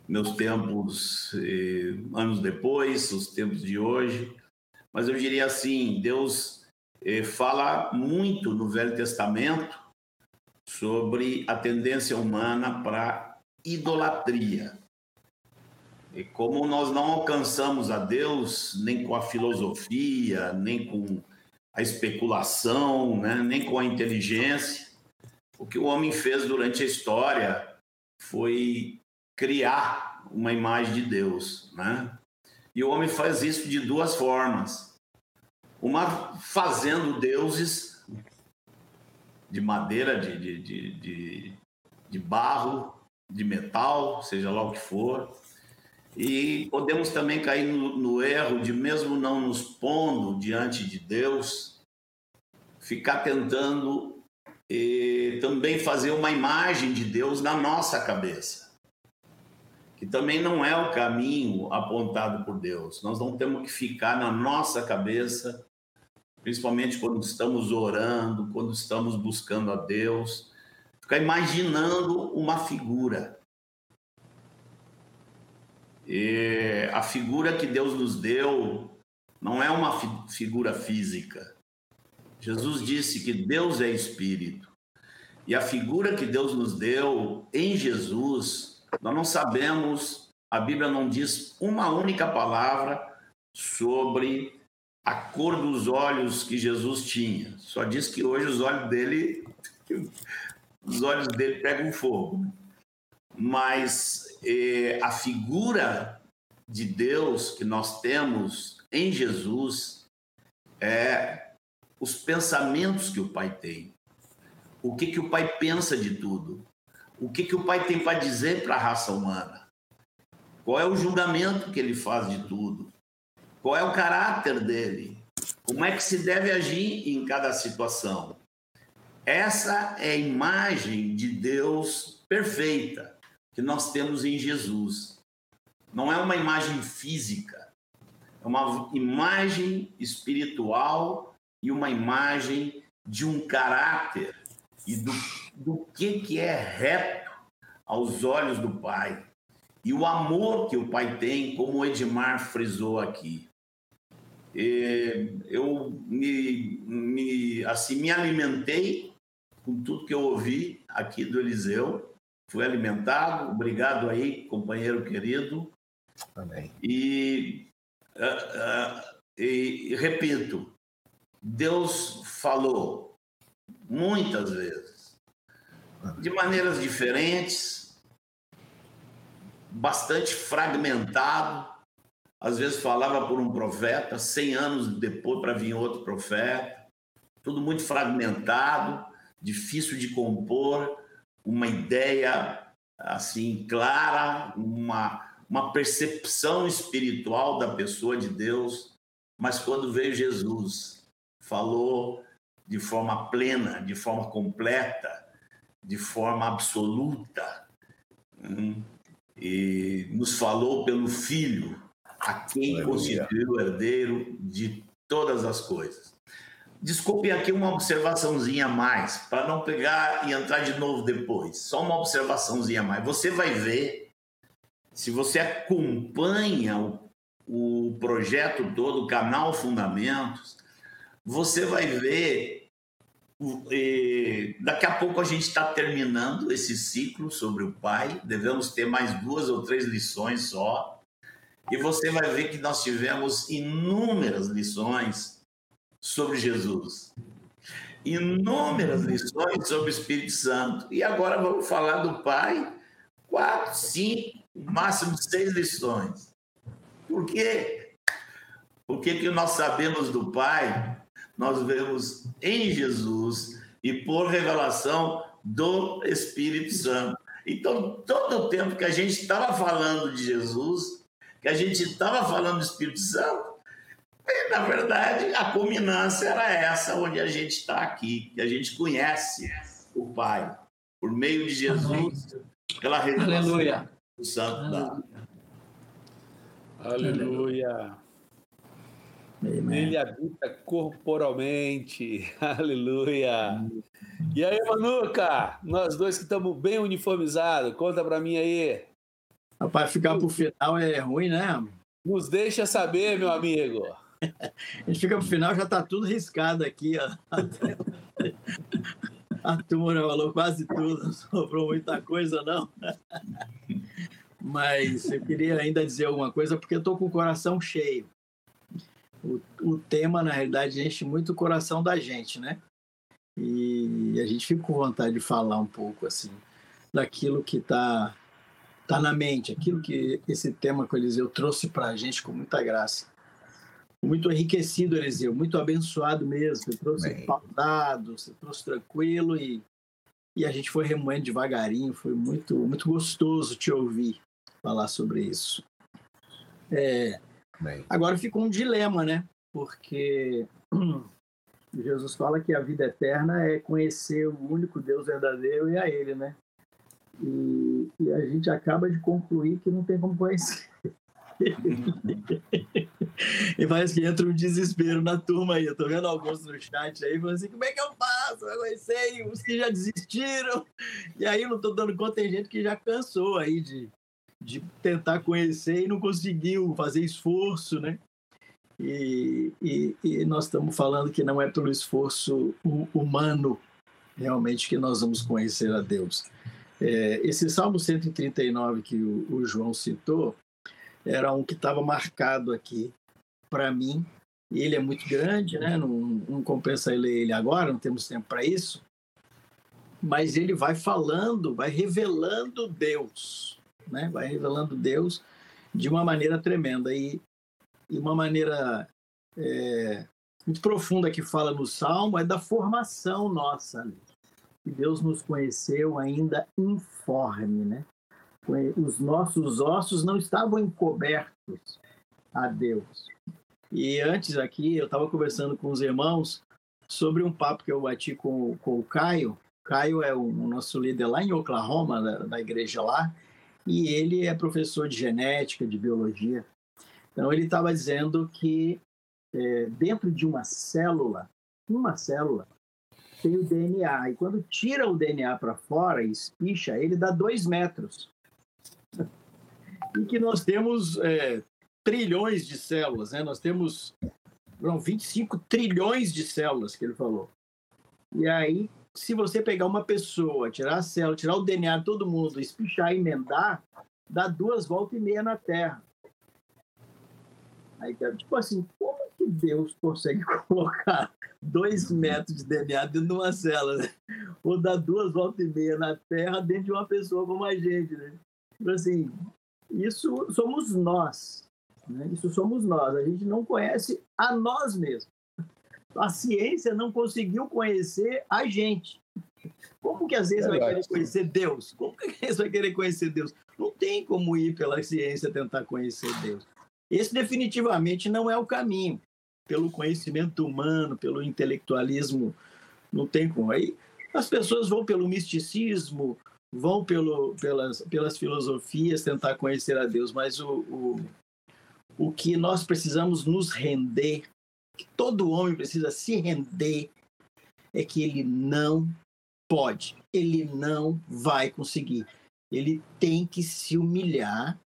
meus tempos eh, anos depois, os tempos de hoje. Mas eu diria assim: Deus eh, fala muito no Velho Testamento sobre a tendência humana para idolatria. E como nós não alcançamos a Deus nem com a filosofia, nem com a especulação, né? nem com a inteligência, o que o homem fez durante a história foi criar uma imagem de Deus, né? E o homem faz isso de duas formas. Uma fazendo deuses de madeira, de, de, de, de, de barro, de metal, seja lá o que for. E podemos também cair no, no erro de, mesmo não nos pondo diante de Deus, ficar tentando também fazer uma imagem de Deus na nossa cabeça, que também não é o caminho apontado por Deus. Nós não temos que ficar na nossa cabeça, principalmente quando estamos orando, quando estamos buscando a Deus, ficar imaginando uma figura. E a figura que Deus nos deu não é uma fi figura física Jesus disse que Deus é espírito. E a figura que Deus nos deu em Jesus, nós não sabemos, a Bíblia não diz uma única palavra sobre a cor dos olhos que Jesus tinha. Só diz que hoje os olhos dele os olhos dele pegam fogo. Mas eh, a figura de Deus que nós temos em Jesus é os pensamentos que o pai tem. O que, que o pai pensa de tudo. O que, que o pai tem para dizer para a raça humana. Qual é o julgamento que ele faz de tudo. Qual é o caráter dele. Como é que se deve agir em cada situação. Essa é a imagem de Deus perfeita que nós temos em Jesus. Não é uma imagem física, é uma imagem espiritual e uma imagem de um caráter e do, do que, que é reto aos olhos do Pai. E o amor que o Pai tem, como o Edmar frisou aqui. Eu me, me, assim, me alimentei com tudo que eu ouvi aqui do Eliseu. Fui alimentado. Obrigado aí, companheiro querido. Amém. E, uh, uh, e repito, Deus falou muitas vezes, de maneiras diferentes, bastante fragmentado. Às vezes falava por um profeta, cem anos depois para vir outro profeta. Tudo muito fragmentado, difícil de compor, uma ideia assim clara, uma, uma percepção espiritual da pessoa de Deus. Mas quando veio Jesus, falou de forma plena, de forma completa, de forma absoluta. Hum, e nos falou pelo Filho, a quem constituiu o herdeiro de todas as coisas. Desculpe aqui uma observaçãozinha a mais, para não pegar e entrar de novo depois. Só uma observaçãozinha a mais. Você vai ver, se você acompanha o, o projeto todo, o canal Fundamentos, você vai ver. daqui a pouco a gente está terminando esse ciclo sobre o pai. Devemos ter mais duas ou três lições só. E você vai ver que nós tivemos inúmeras lições sobre Jesus. Inúmeras lições sobre o Espírito Santo. E agora vamos falar do Pai. Quatro, cinco, máximo seis lições. Por quê? O que, que nós sabemos do Pai nós vemos em Jesus e por revelação do Espírito Santo. Então, todo o tempo que a gente estava falando de Jesus, que a gente estava falando do Espírito Santo, na verdade, a culminância era essa, onde a gente está aqui, que a gente conhece o Pai, por meio de Jesus, pela revelação do Santo da. Aleluia. Ele habita corporalmente. Aleluia. E aí, Manuca? Nós dois que estamos bem uniformizados. Conta para mim aí. Rapaz, ficar pro final é ruim, né? Nos deixa saber, meu amigo. A gente fica pro final, já tá tudo riscado aqui, ó. A turma falou quase tudo, não sobrou muita coisa, não. Mas eu queria ainda dizer alguma coisa, porque eu estou com o coração cheio. O, o tema, na realidade, enche muito o coração da gente, né? E a gente fica com vontade de falar um pouco, assim, daquilo que está tá na mente, aquilo que esse tema que o Eliseu trouxe para a gente com muita graça. Muito enriquecido, Eliseu, muito abençoado mesmo. Você trouxe pautado, você trouxe tranquilo e, e a gente foi remoendo devagarinho. Foi muito, muito gostoso te ouvir falar sobre isso. É, agora fica um dilema, né? Porque Jesus fala que a vida eterna é conhecer o único Deus verdadeiro e a Ele, né? E, e a gente acaba de concluir que não tem como conhecer. e parece que entra um desespero na turma aí. Eu tô vendo alguns no chat aí falando assim: como é que eu faço? Eu conheci os que já desistiram. E aí não tô dando conta, tem gente que já cansou aí de, de tentar conhecer e não conseguiu fazer esforço, né? E, e, e, nós estamos falando que não é pelo esforço humano realmente que nós vamos conhecer a Deus. É, esse Salmo 139 que o, o João citou era um que estava marcado aqui para mim. Ele é muito grande, né? não, não compensa ler ele agora, não temos tempo para isso. Mas ele vai falando, vai revelando Deus né? vai revelando Deus de uma maneira tremenda. E, e uma maneira é, muito profunda que fala no Salmo é da formação nossa. Que Deus nos conheceu ainda informe, né? Os nossos ossos não estavam encobertos a Deus. E antes aqui, eu estava conversando com os irmãos sobre um papo que eu bati com, com o Caio. Caio é o, o nosso líder lá em Oklahoma, da, da igreja lá, e ele é professor de genética, de biologia. Então, ele estava dizendo que é, dentro de uma célula, uma célula, tem o DNA. E quando tira o DNA para fora e espicha, ele dá dois metros. E que nós temos é, trilhões de células, né? Nós temos não, 25 trilhões de células, que ele falou. E aí, se você pegar uma pessoa, tirar a célula, tirar o DNA de todo mundo, espichar e emendar, dá duas voltas e meia na Terra. Aí, tipo assim, como que Deus consegue colocar dois metros de DNA dentro de uma célula? Né? Ou dar duas voltas e meia na Terra dentro de uma pessoa como a gente, né? Tipo assim, isso somos nós. Né? Isso somos nós. A gente não conhece a nós mesmos a ciência não conseguiu conhecer a gente. Como que às vezes vai querer conhecer Deus? Como que às vezes vai querer conhecer Deus? Não tem como ir pela ciência tentar conhecer Deus. Esse definitivamente não é o caminho. Pelo conhecimento humano, pelo intelectualismo, não tem como. Aí as pessoas vão pelo misticismo, vão pelo, pelas, pelas filosofias tentar conhecer a Deus, mas o, o, o que nós precisamos nos render que todo homem precisa se render é que ele não pode, ele não vai conseguir. Ele tem que se humilhar,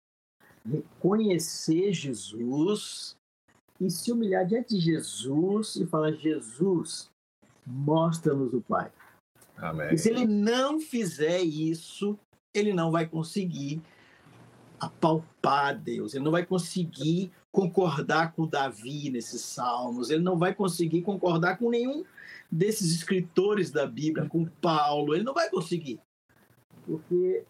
reconhecer Jesus e se humilhar diante de Jesus e falar: Jesus, mostra-nos o Pai. Amém. E se ele não fizer isso, ele não vai conseguir apalpar Deus, ele não vai conseguir concordar com Davi nesses salmos, ele não vai conseguir concordar com nenhum desses escritores da Bíblia, com Paulo, ele não vai conseguir, porque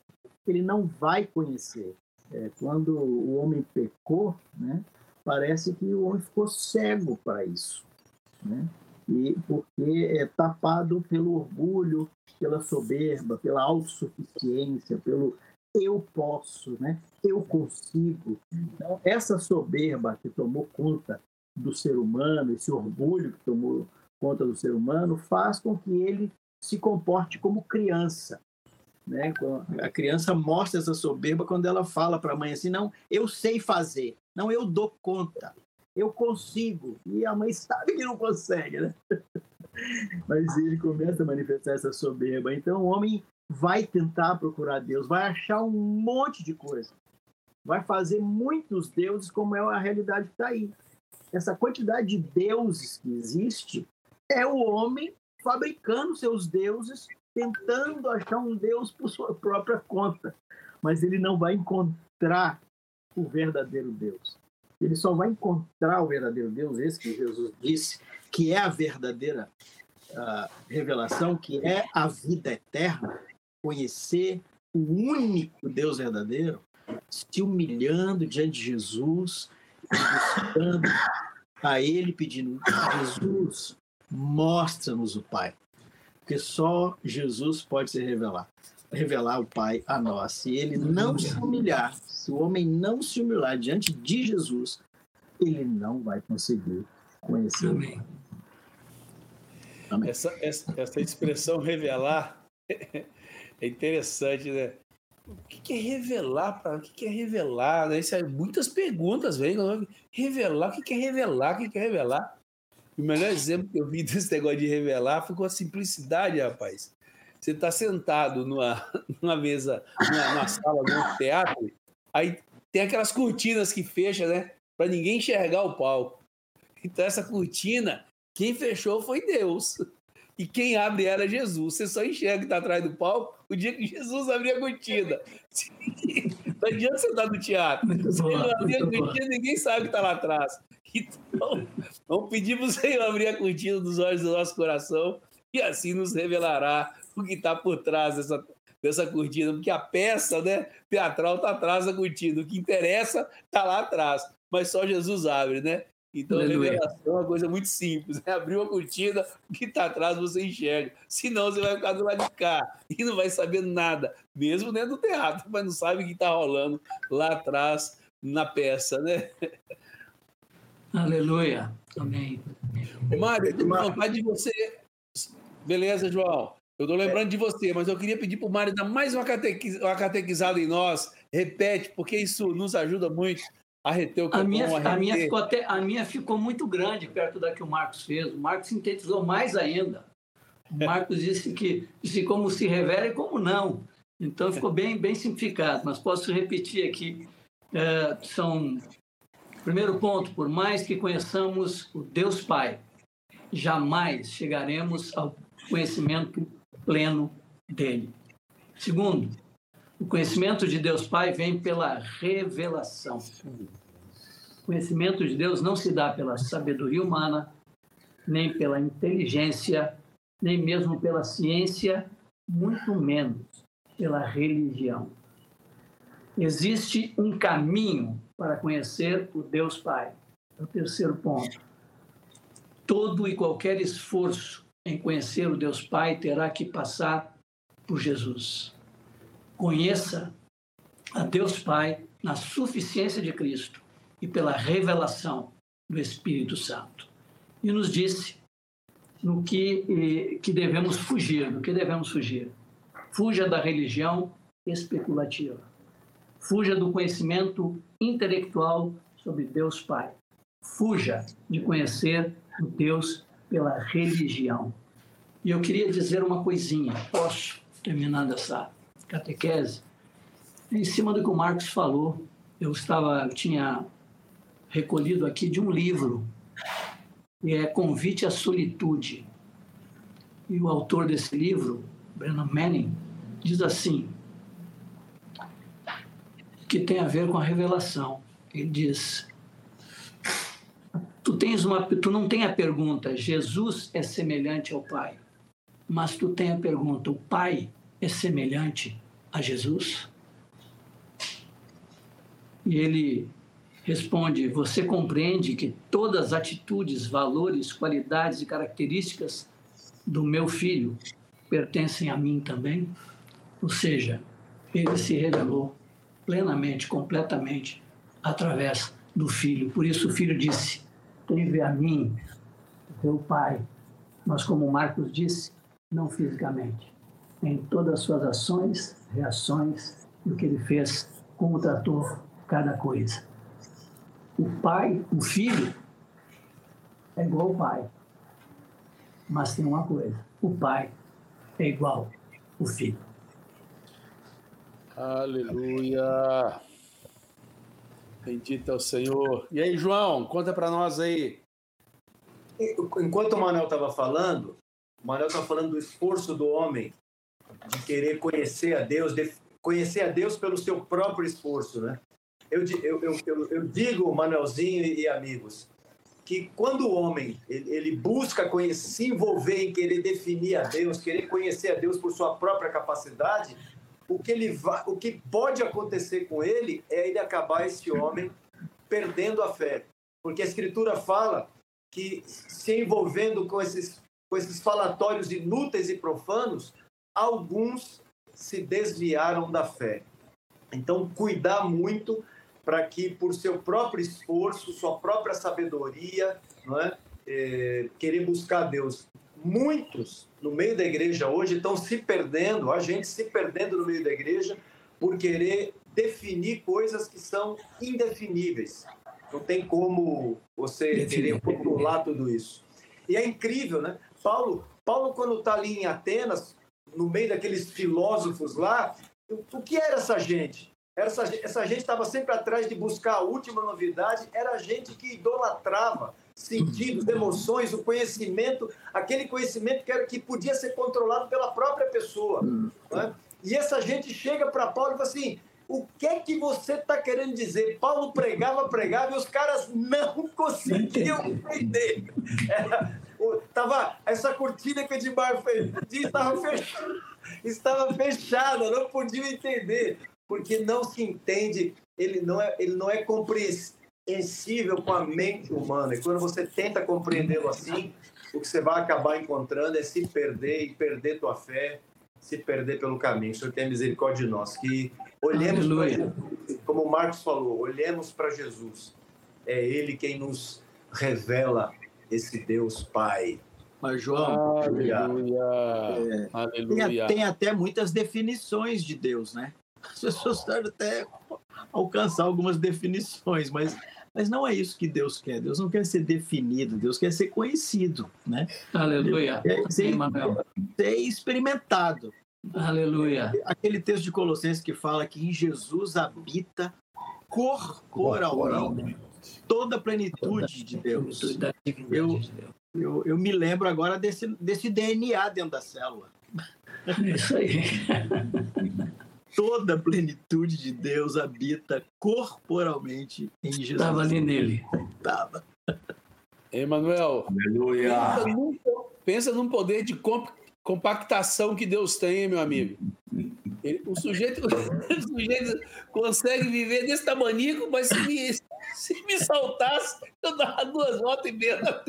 ele não vai conhecer. É, quando o homem pecou, né, parece que o homem ficou cego para isso, né? E porque é tapado pelo orgulho, pela soberba, pela autossuficiência, pelo eu posso, né? eu consigo. Então, essa soberba que tomou conta do ser humano, esse orgulho que tomou conta do ser humano, faz com que ele se comporte como criança. Né? A criança mostra essa soberba quando ela fala para a mãe assim: não, eu sei fazer, não, eu dou conta, eu consigo. E a mãe sabe que não consegue, né? Mas ele começa a manifestar essa soberba. Então o homem vai tentar procurar Deus, vai achar um monte de coisa vai fazer muitos deuses, como é a realidade que está aí. Essa quantidade de deuses que existe é o homem fabricando seus deuses, tentando achar um deus por sua própria conta. Mas ele não vai encontrar o verdadeiro Deus. Ele só vai encontrar o verdadeiro Deus, esse que Jesus disse, que é a verdadeira uh, revelação, que é a vida eterna, conhecer o único Deus verdadeiro, se humilhando diante de Jesus, buscando a Ele, pedindo: Jesus, mostra-nos o Pai. Porque só Jesus pode se revelar, revelar o Pai a nós. Se ele não se humilhar, se o homem não se humilhar diante de Jesus, ele não vai conseguir conhecer Amém. Amém. Essa, essa, essa expressão revelar é interessante, né? O que é revelar? Para o que é revelar? Né? Isso é, muitas perguntas vêm. Revelar? O que é revelar? O que é revelar? O melhor exemplo que eu vi desse negócio de revelar foi com a simplicidade, rapaz. Você está sentado numa, numa mesa, numa, numa sala, num teatro, aí tem aquelas cortinas que fecham, né? Para ninguém enxergar o palco. Então, essa cortina, quem fechou foi Deus. E quem abre era Jesus. Você só enxerga que está atrás do palco o dia que Jesus abrir a cortina. Não adianta você estar no teatro. Se ele não abrir a cortina, ninguém sabe que está lá atrás. Então, vamos pedir para o Senhor abrir a cortina dos olhos do nosso coração e assim nos revelará o que está por trás dessa, dessa cortina, porque a peça né, teatral está atrás da cortina, o que interessa está lá atrás, mas só Jesus abre, né? Então, Aleluia. a revelação é uma coisa muito simples. Né? Abriu a cortina, o que está atrás você enxerga. Senão, você vai ficar do lado de cá e não vai saber nada, mesmo dentro do teatro, mas não sabe o que está rolando lá atrás na peça, né? Aleluia. Amém. Mário, eu tenho vontade de você. Beleza, João. Eu estou lembrando de você, mas eu queria pedir para o Mário dar mais uma, catequiz... uma catequizada em nós. Repete, porque isso nos ajuda muito a reter o que a minha, a, a, minha ficou até, a minha ficou muito grande perto da que o Marcos fez. O Marcos sintetizou mais ainda. O é. Marcos disse que disse como se revela e como não. Então ficou bem, bem simplificado, mas posso repetir aqui. É, são primeiro ponto, por mais que conheçamos o Deus Pai, jamais chegaremos ao conhecimento pleno dele. Segundo, o conhecimento de Deus Pai vem pela revelação. O conhecimento de Deus não se dá pela sabedoria humana, nem pela inteligência, nem mesmo pela ciência, muito menos pela religião. Existe um caminho para conhecer o Deus Pai. É o terceiro ponto. Todo e qualquer esforço em conhecer o Deus Pai terá que passar por Jesus conheça a Deus Pai na suficiência de Cristo e pela revelação do Espírito Santo. E nos disse no que, que devemos fugir, do que devemos fugir. Fuja da religião especulativa. Fuja do conhecimento intelectual sobre Deus Pai. Fuja de conhecer o Deus pela religião. E eu queria dizer uma coisinha, posso, terminando essa catequese, em cima do que o Marcos falou. Eu estava, eu tinha recolhido aqui de um livro, que é Convite à Solitude. E o autor desse livro, Brennan Manning, diz assim, que tem a ver com a revelação. Ele diz: Tu tens uma, tu não tem a pergunta, Jesus é semelhante ao Pai, mas tu tem a pergunta, o Pai é semelhante a Jesus? E ele responde: Você compreende que todas as atitudes, valores, qualidades e características do meu filho pertencem a mim também? Ou seja, ele se revelou plenamente, completamente, através do filho. Por isso o filho disse: Teve a mim, teu pai, mas como Marcos disse, não fisicamente em todas as suas ações, reações o que ele fez, como tratou cada coisa. O pai, o filho, é igual ao pai. Mas tem uma coisa: o pai é igual ao filho. Aleluia! Bendito é o Senhor. E aí, João, conta para nós aí. Enquanto o Manuel estava falando, o Manuel estava falando do esforço do homem de querer conhecer a Deus, de conhecer a Deus pelo seu próprio esforço, né? Eu, eu, eu, eu digo, Manuelzinho e amigos, que quando o homem ele, ele busca conhecer, se envolver em querer definir a Deus, querer conhecer a Deus por sua própria capacidade, o que, ele vai, o que pode acontecer com ele é ele acabar esse homem perdendo a fé. Porque a Escritura fala que se envolvendo com esses, com esses falatórios inúteis e profanos, alguns se desviaram da fé. Então, cuidar muito para que, por seu próprio esforço, sua própria sabedoria, não é? É, querer buscar Deus. Muitos no meio da igreja hoje estão se perdendo, a gente se perdendo no meio da igreja por querer definir coisas que são indefiníveis. Não tem como você querer controlar tudo isso. E é incrível, né? Paulo, Paulo quando está ali em Atenas, no meio daqueles filósofos lá, o que era essa gente? Essa, essa gente estava sempre atrás de buscar a última novidade, era gente que idolatrava sentidos, emoções, o conhecimento, aquele conhecimento que, era, que podia ser controlado pela própria pessoa. Né? E essa gente chega para Paulo e fala assim: o que é que você está querendo dizer? Paulo pregava, pregava e os caras não conseguiam entender. Era, tava, essa cortina que o Edmar fez estava fechada, estava fechada, não podiam entender, porque não se entende, ele não é, ele não é compreensível com a mente humana. E quando você tenta compreendê-lo assim, o que você vai acabar encontrando é se perder e perder tua fé, se perder pelo caminho. O Senhor tem misericórdia de nós. Que olhemos para como o Marcos falou, olhemos para Jesus. É Ele quem nos revela esse Deus Pai. Mas, João, Aleluia. É, Aleluia. Tem, tem, até muitas definições de Deus, né? As pessoas podem até alcançar algumas definições, mas mas não é isso que Deus quer. Deus não quer ser definido, Deus quer ser conhecido, né? Aleluia. Quer ser, ser experimentado. Aleluia. Aquele texto de Colossenses que fala que em Jesus habita corporalmente toda a plenitude de Deus. Eu, eu, eu me lembro agora desse, desse DNA dentro da célula. Isso aí. toda a plenitude de Deus habita corporalmente em Jesus. Estava ali nele. Estava. Emanuel. Aleluia. Pensa num, pensa num poder de comp, compactação que Deus tem, meu amigo. Ele, o, sujeito, o sujeito consegue viver desse tamanico, mas se me, se me saltasse, eu dava duas voltas e meia na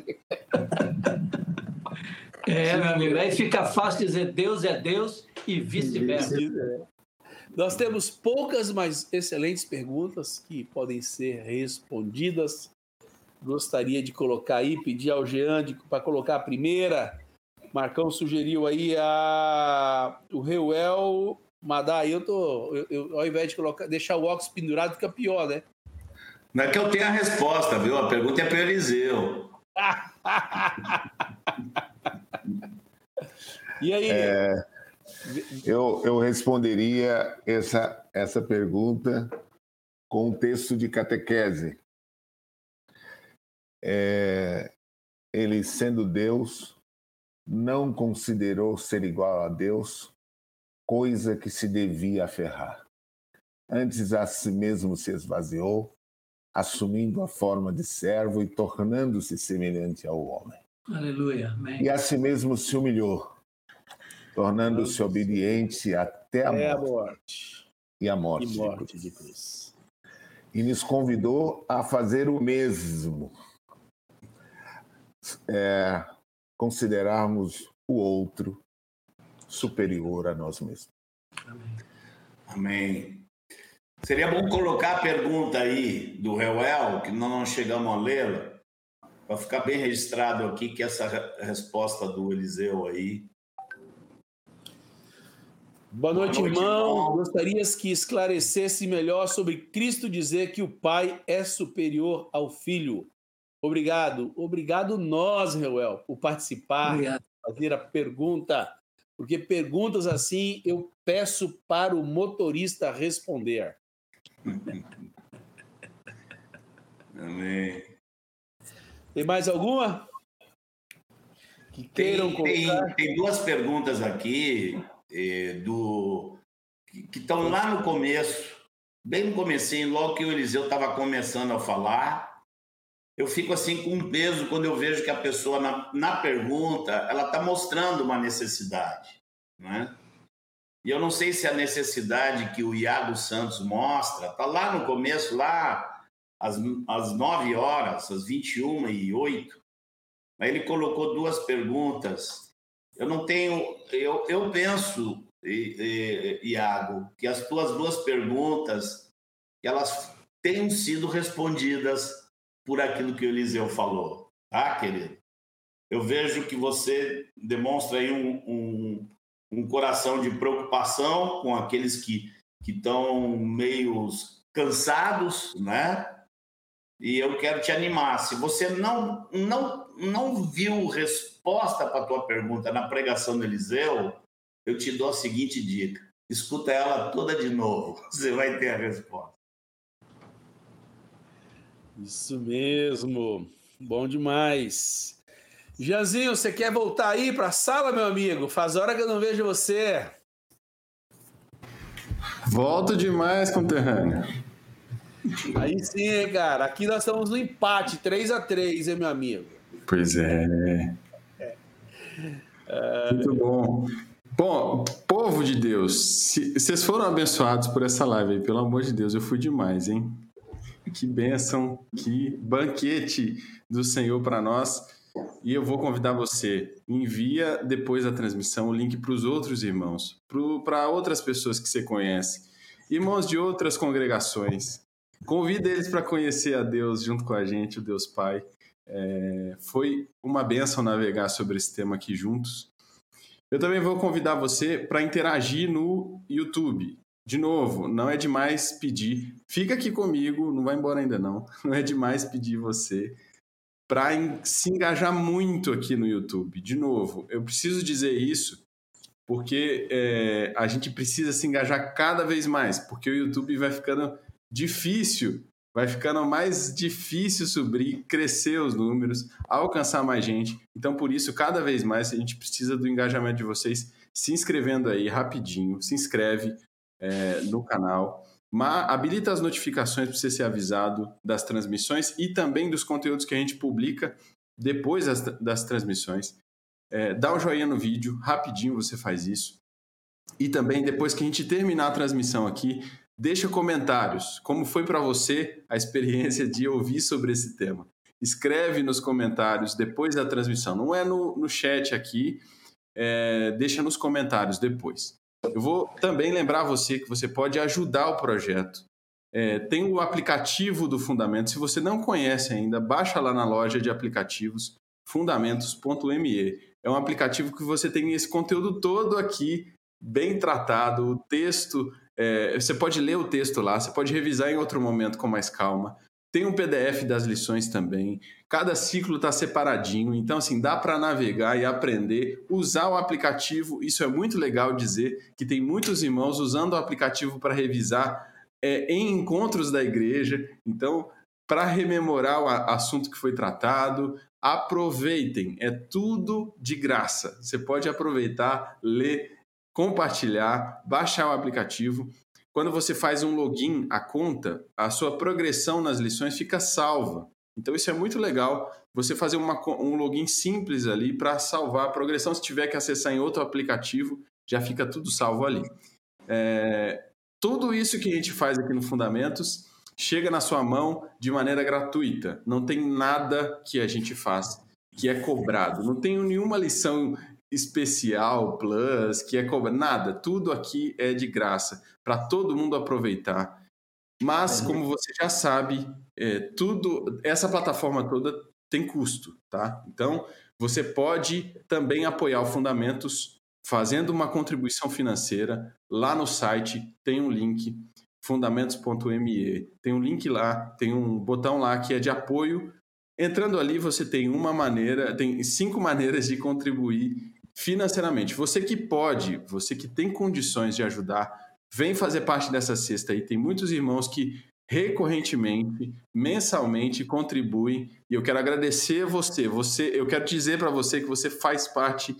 É, meu amigo, aí fica fácil dizer Deus é Deus e vice-versa. Nós temos poucas, mas excelentes perguntas que podem ser respondidas. Gostaria de colocar aí, pedir ao Jean para colocar a primeira. Marcão sugeriu aí a, o Reuel Madá. Eu tô, eu, eu, ao invés de colocar, deixar o óculos pendurado, fica pior, né? Não é que eu tenha a resposta, viu? A pergunta é para Eliseu. e aí? É... Eu, eu responderia essa, essa pergunta com um texto de catequese. É, ele, sendo Deus, não considerou ser igual a Deus coisa que se devia aferrar. Antes a si mesmo se esvaziou, assumindo a forma de servo e tornando-se semelhante ao homem. Aleluia. Amém. E a si mesmo se humilhou tornando-se obediente até a morte, a morte. E a morte, e morte de Cruz. E nos convidou a fazer o mesmo. É, considerarmos o outro superior a nós mesmos. Amém. Amém. Seria bom colocar a pergunta aí do Reuel, que nós não chegamos a lê-la, para ficar bem registrado aqui que essa resposta do Eliseu aí Boa noite, Boa noite irmão. irmão. Gostarias que esclarecesse melhor sobre Cristo dizer que o Pai é superior ao Filho. Obrigado. Obrigado nós, Reuel, por participar, Obrigado. fazer a pergunta. Porque perguntas assim eu peço para o motorista responder. Amém. Tem mais alguma? Que queiram tem, tem, tem, duas perguntas aqui eh, do que estão lá no começo, bem no comecinho, logo que o Eliseu estava começando a falar. Eu fico assim com um peso quando eu vejo que a pessoa na, na pergunta ela está mostrando uma necessidade, né? E eu não sei se a necessidade que o Iago Santos mostra está lá no começo, lá às, às 9 horas, às 21 e 8. Mas ele colocou duas perguntas. Eu não tenho. Eu, eu penso, Iago, que as tuas duas perguntas elas tenham sido respondidas por aquilo que o Eliseu falou, tá, querido? Eu vejo que você demonstra aí um, um um coração de preocupação com aqueles que estão meio cansados, né? E eu quero te animar. Se você não não não viu resposta para a tua pergunta na pregação do Eliseu, eu te dou a seguinte dica: escuta ela toda de novo, você vai ter a resposta. Isso mesmo, bom demais. Janzinho, você quer voltar aí para a sala, meu amigo? Faz hora que eu não vejo você. Volto demais, conterrâneo. Aí sim, cara. Aqui nós estamos no empate, 3 a 3 hein, meu amigo? Pois é. é. Muito bom. Bom, povo de Deus, vocês foram abençoados por essa live aí, pelo amor de Deus, eu fui demais, hein? Que bênção, que banquete do Senhor para nós. E eu vou convidar você, envia depois da transmissão o link para os outros irmãos, para outras pessoas que você conhece, irmãos de outras congregações. Convida eles para conhecer a Deus junto com a gente, o Deus Pai. É, foi uma benção navegar sobre esse tema aqui juntos. Eu também vou convidar você para interagir no YouTube. De novo, não é demais pedir. Fica aqui comigo, não vai embora ainda não. Não é demais pedir você para se engajar muito aqui no YouTube. De novo, eu preciso dizer isso porque é, a gente precisa se engajar cada vez mais, porque o YouTube vai ficando difícil, vai ficando mais difícil subir, crescer os números, alcançar mais gente. Então, por isso, cada vez mais a gente precisa do engajamento de vocês se inscrevendo aí rapidinho, se inscreve é, no canal habilita as notificações para você ser avisado das transmissões e também dos conteúdos que a gente publica depois das, das transmissões. É, dá um joinha no vídeo, rapidinho você faz isso. E também, depois que a gente terminar a transmissão aqui, deixa comentários. Como foi para você a experiência de ouvir sobre esse tema? Escreve nos comentários depois da transmissão. Não é no, no chat aqui, é, deixa nos comentários depois. Eu vou também lembrar você que você pode ajudar o projeto. É, tem o aplicativo do Fundamentos. Se você não conhece ainda, baixa lá na loja de aplicativos fundamentos.me. É um aplicativo que você tem esse conteúdo todo aqui, bem tratado, o texto. É, você pode ler o texto lá, você pode revisar em outro momento com mais calma. Tem um PDF das lições também. Cada ciclo está separadinho, então assim dá para navegar e aprender, usar o aplicativo. Isso é muito legal dizer que tem muitos irmãos usando o aplicativo para revisar é, em encontros da igreja. Então, para rememorar o assunto que foi tratado, aproveitem. É tudo de graça. Você pode aproveitar, ler, compartilhar, baixar o aplicativo quando você faz um login à conta, a sua progressão nas lições fica salva. Então isso é muito legal, você fazer uma, um login simples ali para salvar a progressão. Se tiver que acessar em outro aplicativo, já fica tudo salvo ali. É, tudo isso que a gente faz aqui no Fundamentos chega na sua mão de maneira gratuita. Não tem nada que a gente faz que é cobrado. Não tenho nenhuma lição especial, plus, que é cobrado. Nada. Tudo aqui é de graça para todo mundo aproveitar. Mas, como você já sabe, é, tudo, essa plataforma toda tem custo, tá? Então, você pode também apoiar o Fundamentos fazendo uma contribuição financeira lá no site, tem um link fundamentos.me, tem um link lá, tem um botão lá que é de apoio. Entrando ali, você tem uma maneira, tem cinco maneiras de contribuir financeiramente. Você que pode, você que tem condições de ajudar, Vem fazer parte dessa cesta aí. Tem muitos irmãos que recorrentemente, mensalmente contribui e eu quero agradecer você. Você, eu quero dizer para você que você faz parte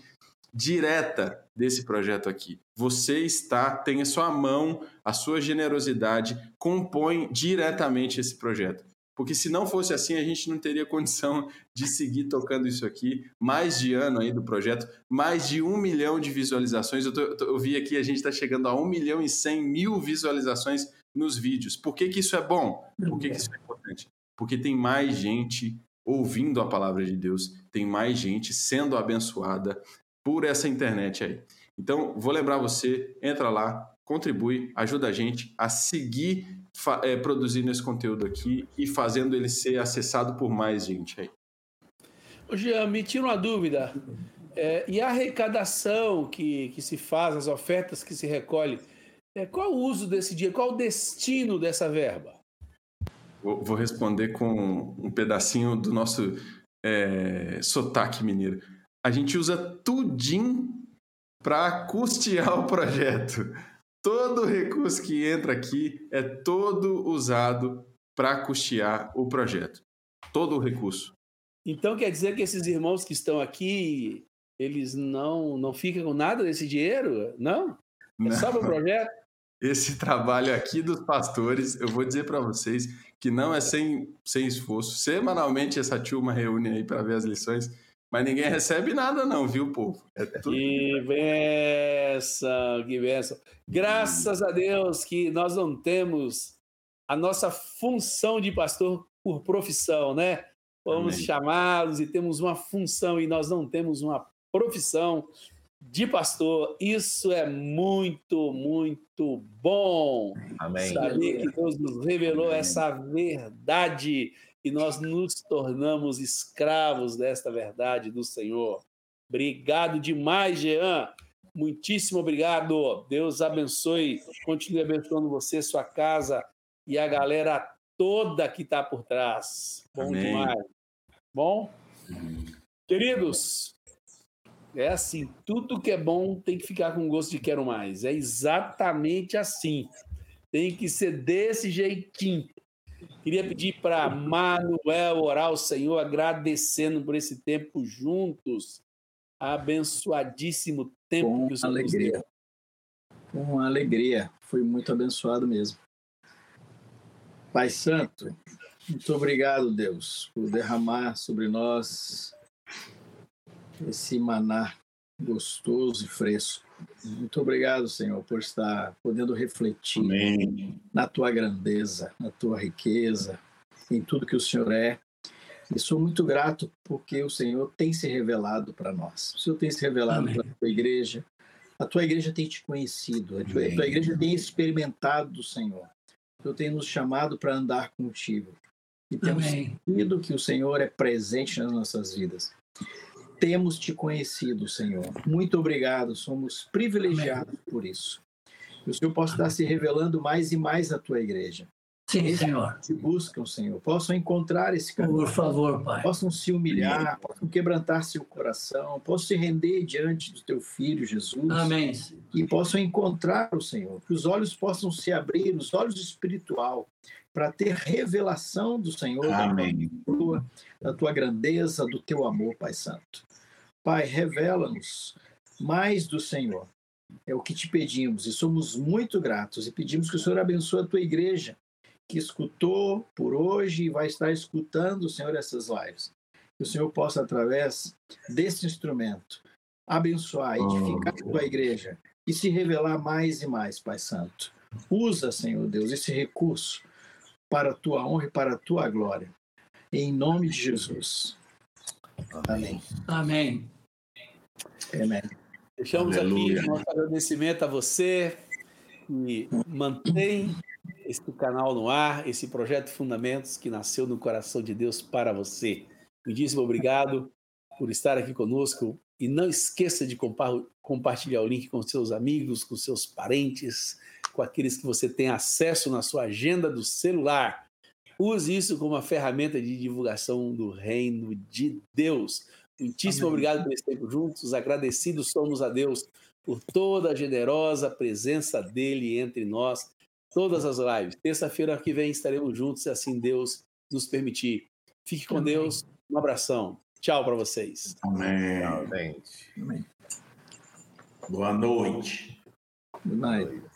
direta desse projeto aqui. Você está, tem a sua mão, a sua generosidade compõe diretamente esse projeto. Porque se não fosse assim, a gente não teria condição de seguir tocando isso aqui. Mais de ano aí do projeto, mais de um milhão de visualizações. Eu, tô, eu vi aqui, a gente está chegando a um milhão e cem mil visualizações nos vídeos. Por que, que isso é bom? Por que, que isso é importante? Porque tem mais gente ouvindo a palavra de Deus, tem mais gente sendo abençoada por essa internet aí. Então, vou lembrar você, entra lá, contribui, ajuda a gente a seguir é, produzindo esse conteúdo aqui e fazendo ele ser acessado por mais gente aí. Ô Jean, me tira uma dúvida. É, e a arrecadação que, que se faz, as ofertas que se recolhe, é, qual o uso desse dinheiro? Qual o destino dessa verba? Vou, vou responder com um pedacinho do nosso é, sotaque mineiro. A gente usa tudinho para custear o projeto. Todo recurso que entra aqui é todo usado para custear o projeto. Todo o recurso. Então quer dizer que esses irmãos que estão aqui, eles não não ficam com nada desse dinheiro? Não? É só para o projeto? Esse trabalho aqui dos pastores, eu vou dizer para vocês que não é sem, sem esforço. Semanalmente essa turma reúne aí para ver as lições mas ninguém recebe nada, não, viu, povo? É tudo... Que benção, que benção. Graças a Deus que nós não temos a nossa função de pastor por profissão, né? Fomos chamados e temos uma função e nós não temos uma profissão de pastor. Isso é muito, muito bom. Amém. Saber que Deus nos revelou Amém. essa verdade e nós nos tornamos escravos desta verdade do Senhor. Obrigado demais, Jean. Muitíssimo obrigado. Deus abençoe, continue abençoando você, sua casa e a galera toda que está por trás. Bom Amém. demais. Bom? Queridos, é assim, tudo que é bom tem que ficar com gosto de quero mais. É exatamente assim. Tem que ser desse jeitinho. Queria pedir para Manuel orar ao Senhor, agradecendo por esse tempo juntos. Abençoadíssimo tempo Com que o Senhor alegria. Com alegria. Foi muito abençoado mesmo. Pai Santo, muito obrigado, Deus, por derramar sobre nós esse maná gostoso e fresco. Muito obrigado, Senhor, por estar podendo refletir Amém. na tua grandeza, na tua riqueza, em tudo que o Senhor é. E sou muito grato porque o Senhor tem se revelado para nós. O Senhor tem se revelado para a tua igreja. A tua igreja tem te conhecido, a tua, a tua igreja tem experimentado do Senhor. O Senhor tem nos chamado para andar contigo. E temos sentido que o Senhor é presente nas nossas vidas temos te conhecido, Senhor. Muito obrigado, somos privilegiados Amém. por isso. Que o Senhor possa estar se revelando mais e mais à tua igreja. Sim, Eles Senhor. Te buscam, Senhor. Possam encontrar esse caminho. Por favor, Pai. Possam se humilhar, possam quebrantar seu coração, possam se render diante do teu Filho, Jesus. Amém. E possam encontrar o Senhor. Que os olhos possam se abrir, os olhos espiritual, para ter revelação do Senhor, Amém. Da, tua, da tua grandeza, do teu amor, Pai Santo. Pai, revela-nos mais do Senhor. É o que te pedimos e somos muito gratos e pedimos que o Senhor abençoe a tua igreja, que escutou por hoje e vai estar escutando, Senhor, essas lives. Que o Senhor possa, através desse instrumento, abençoar, edificar a tua igreja e se revelar mais e mais, Pai Santo. Usa, Senhor Deus, esse recurso para a tua honra e para a tua glória. Em nome de Jesus. Amém. Amém. Amém. Deixamos Aleluia. aqui nosso agradecimento a você que mantém esse canal no ar, esse projeto Fundamentos que nasceu no coração de Deus para você. Muitíssimo obrigado por estar aqui conosco e não esqueça de compartilhar o link com seus amigos, com seus parentes, com aqueles que você tem acesso na sua agenda do celular. Use isso como uma ferramenta de divulgação do reino de Deus. Muitíssimo Amém. obrigado por esse tempo juntos. Agradecidos somos a Deus por toda a generosa presença dele entre nós. todas as lives. Terça-feira que vem estaremos juntos, se assim Deus nos permitir. Fique com Amém. Deus. Um abração. Tchau para vocês. Amém. Gente. Amém. Boa noite. Boa noite.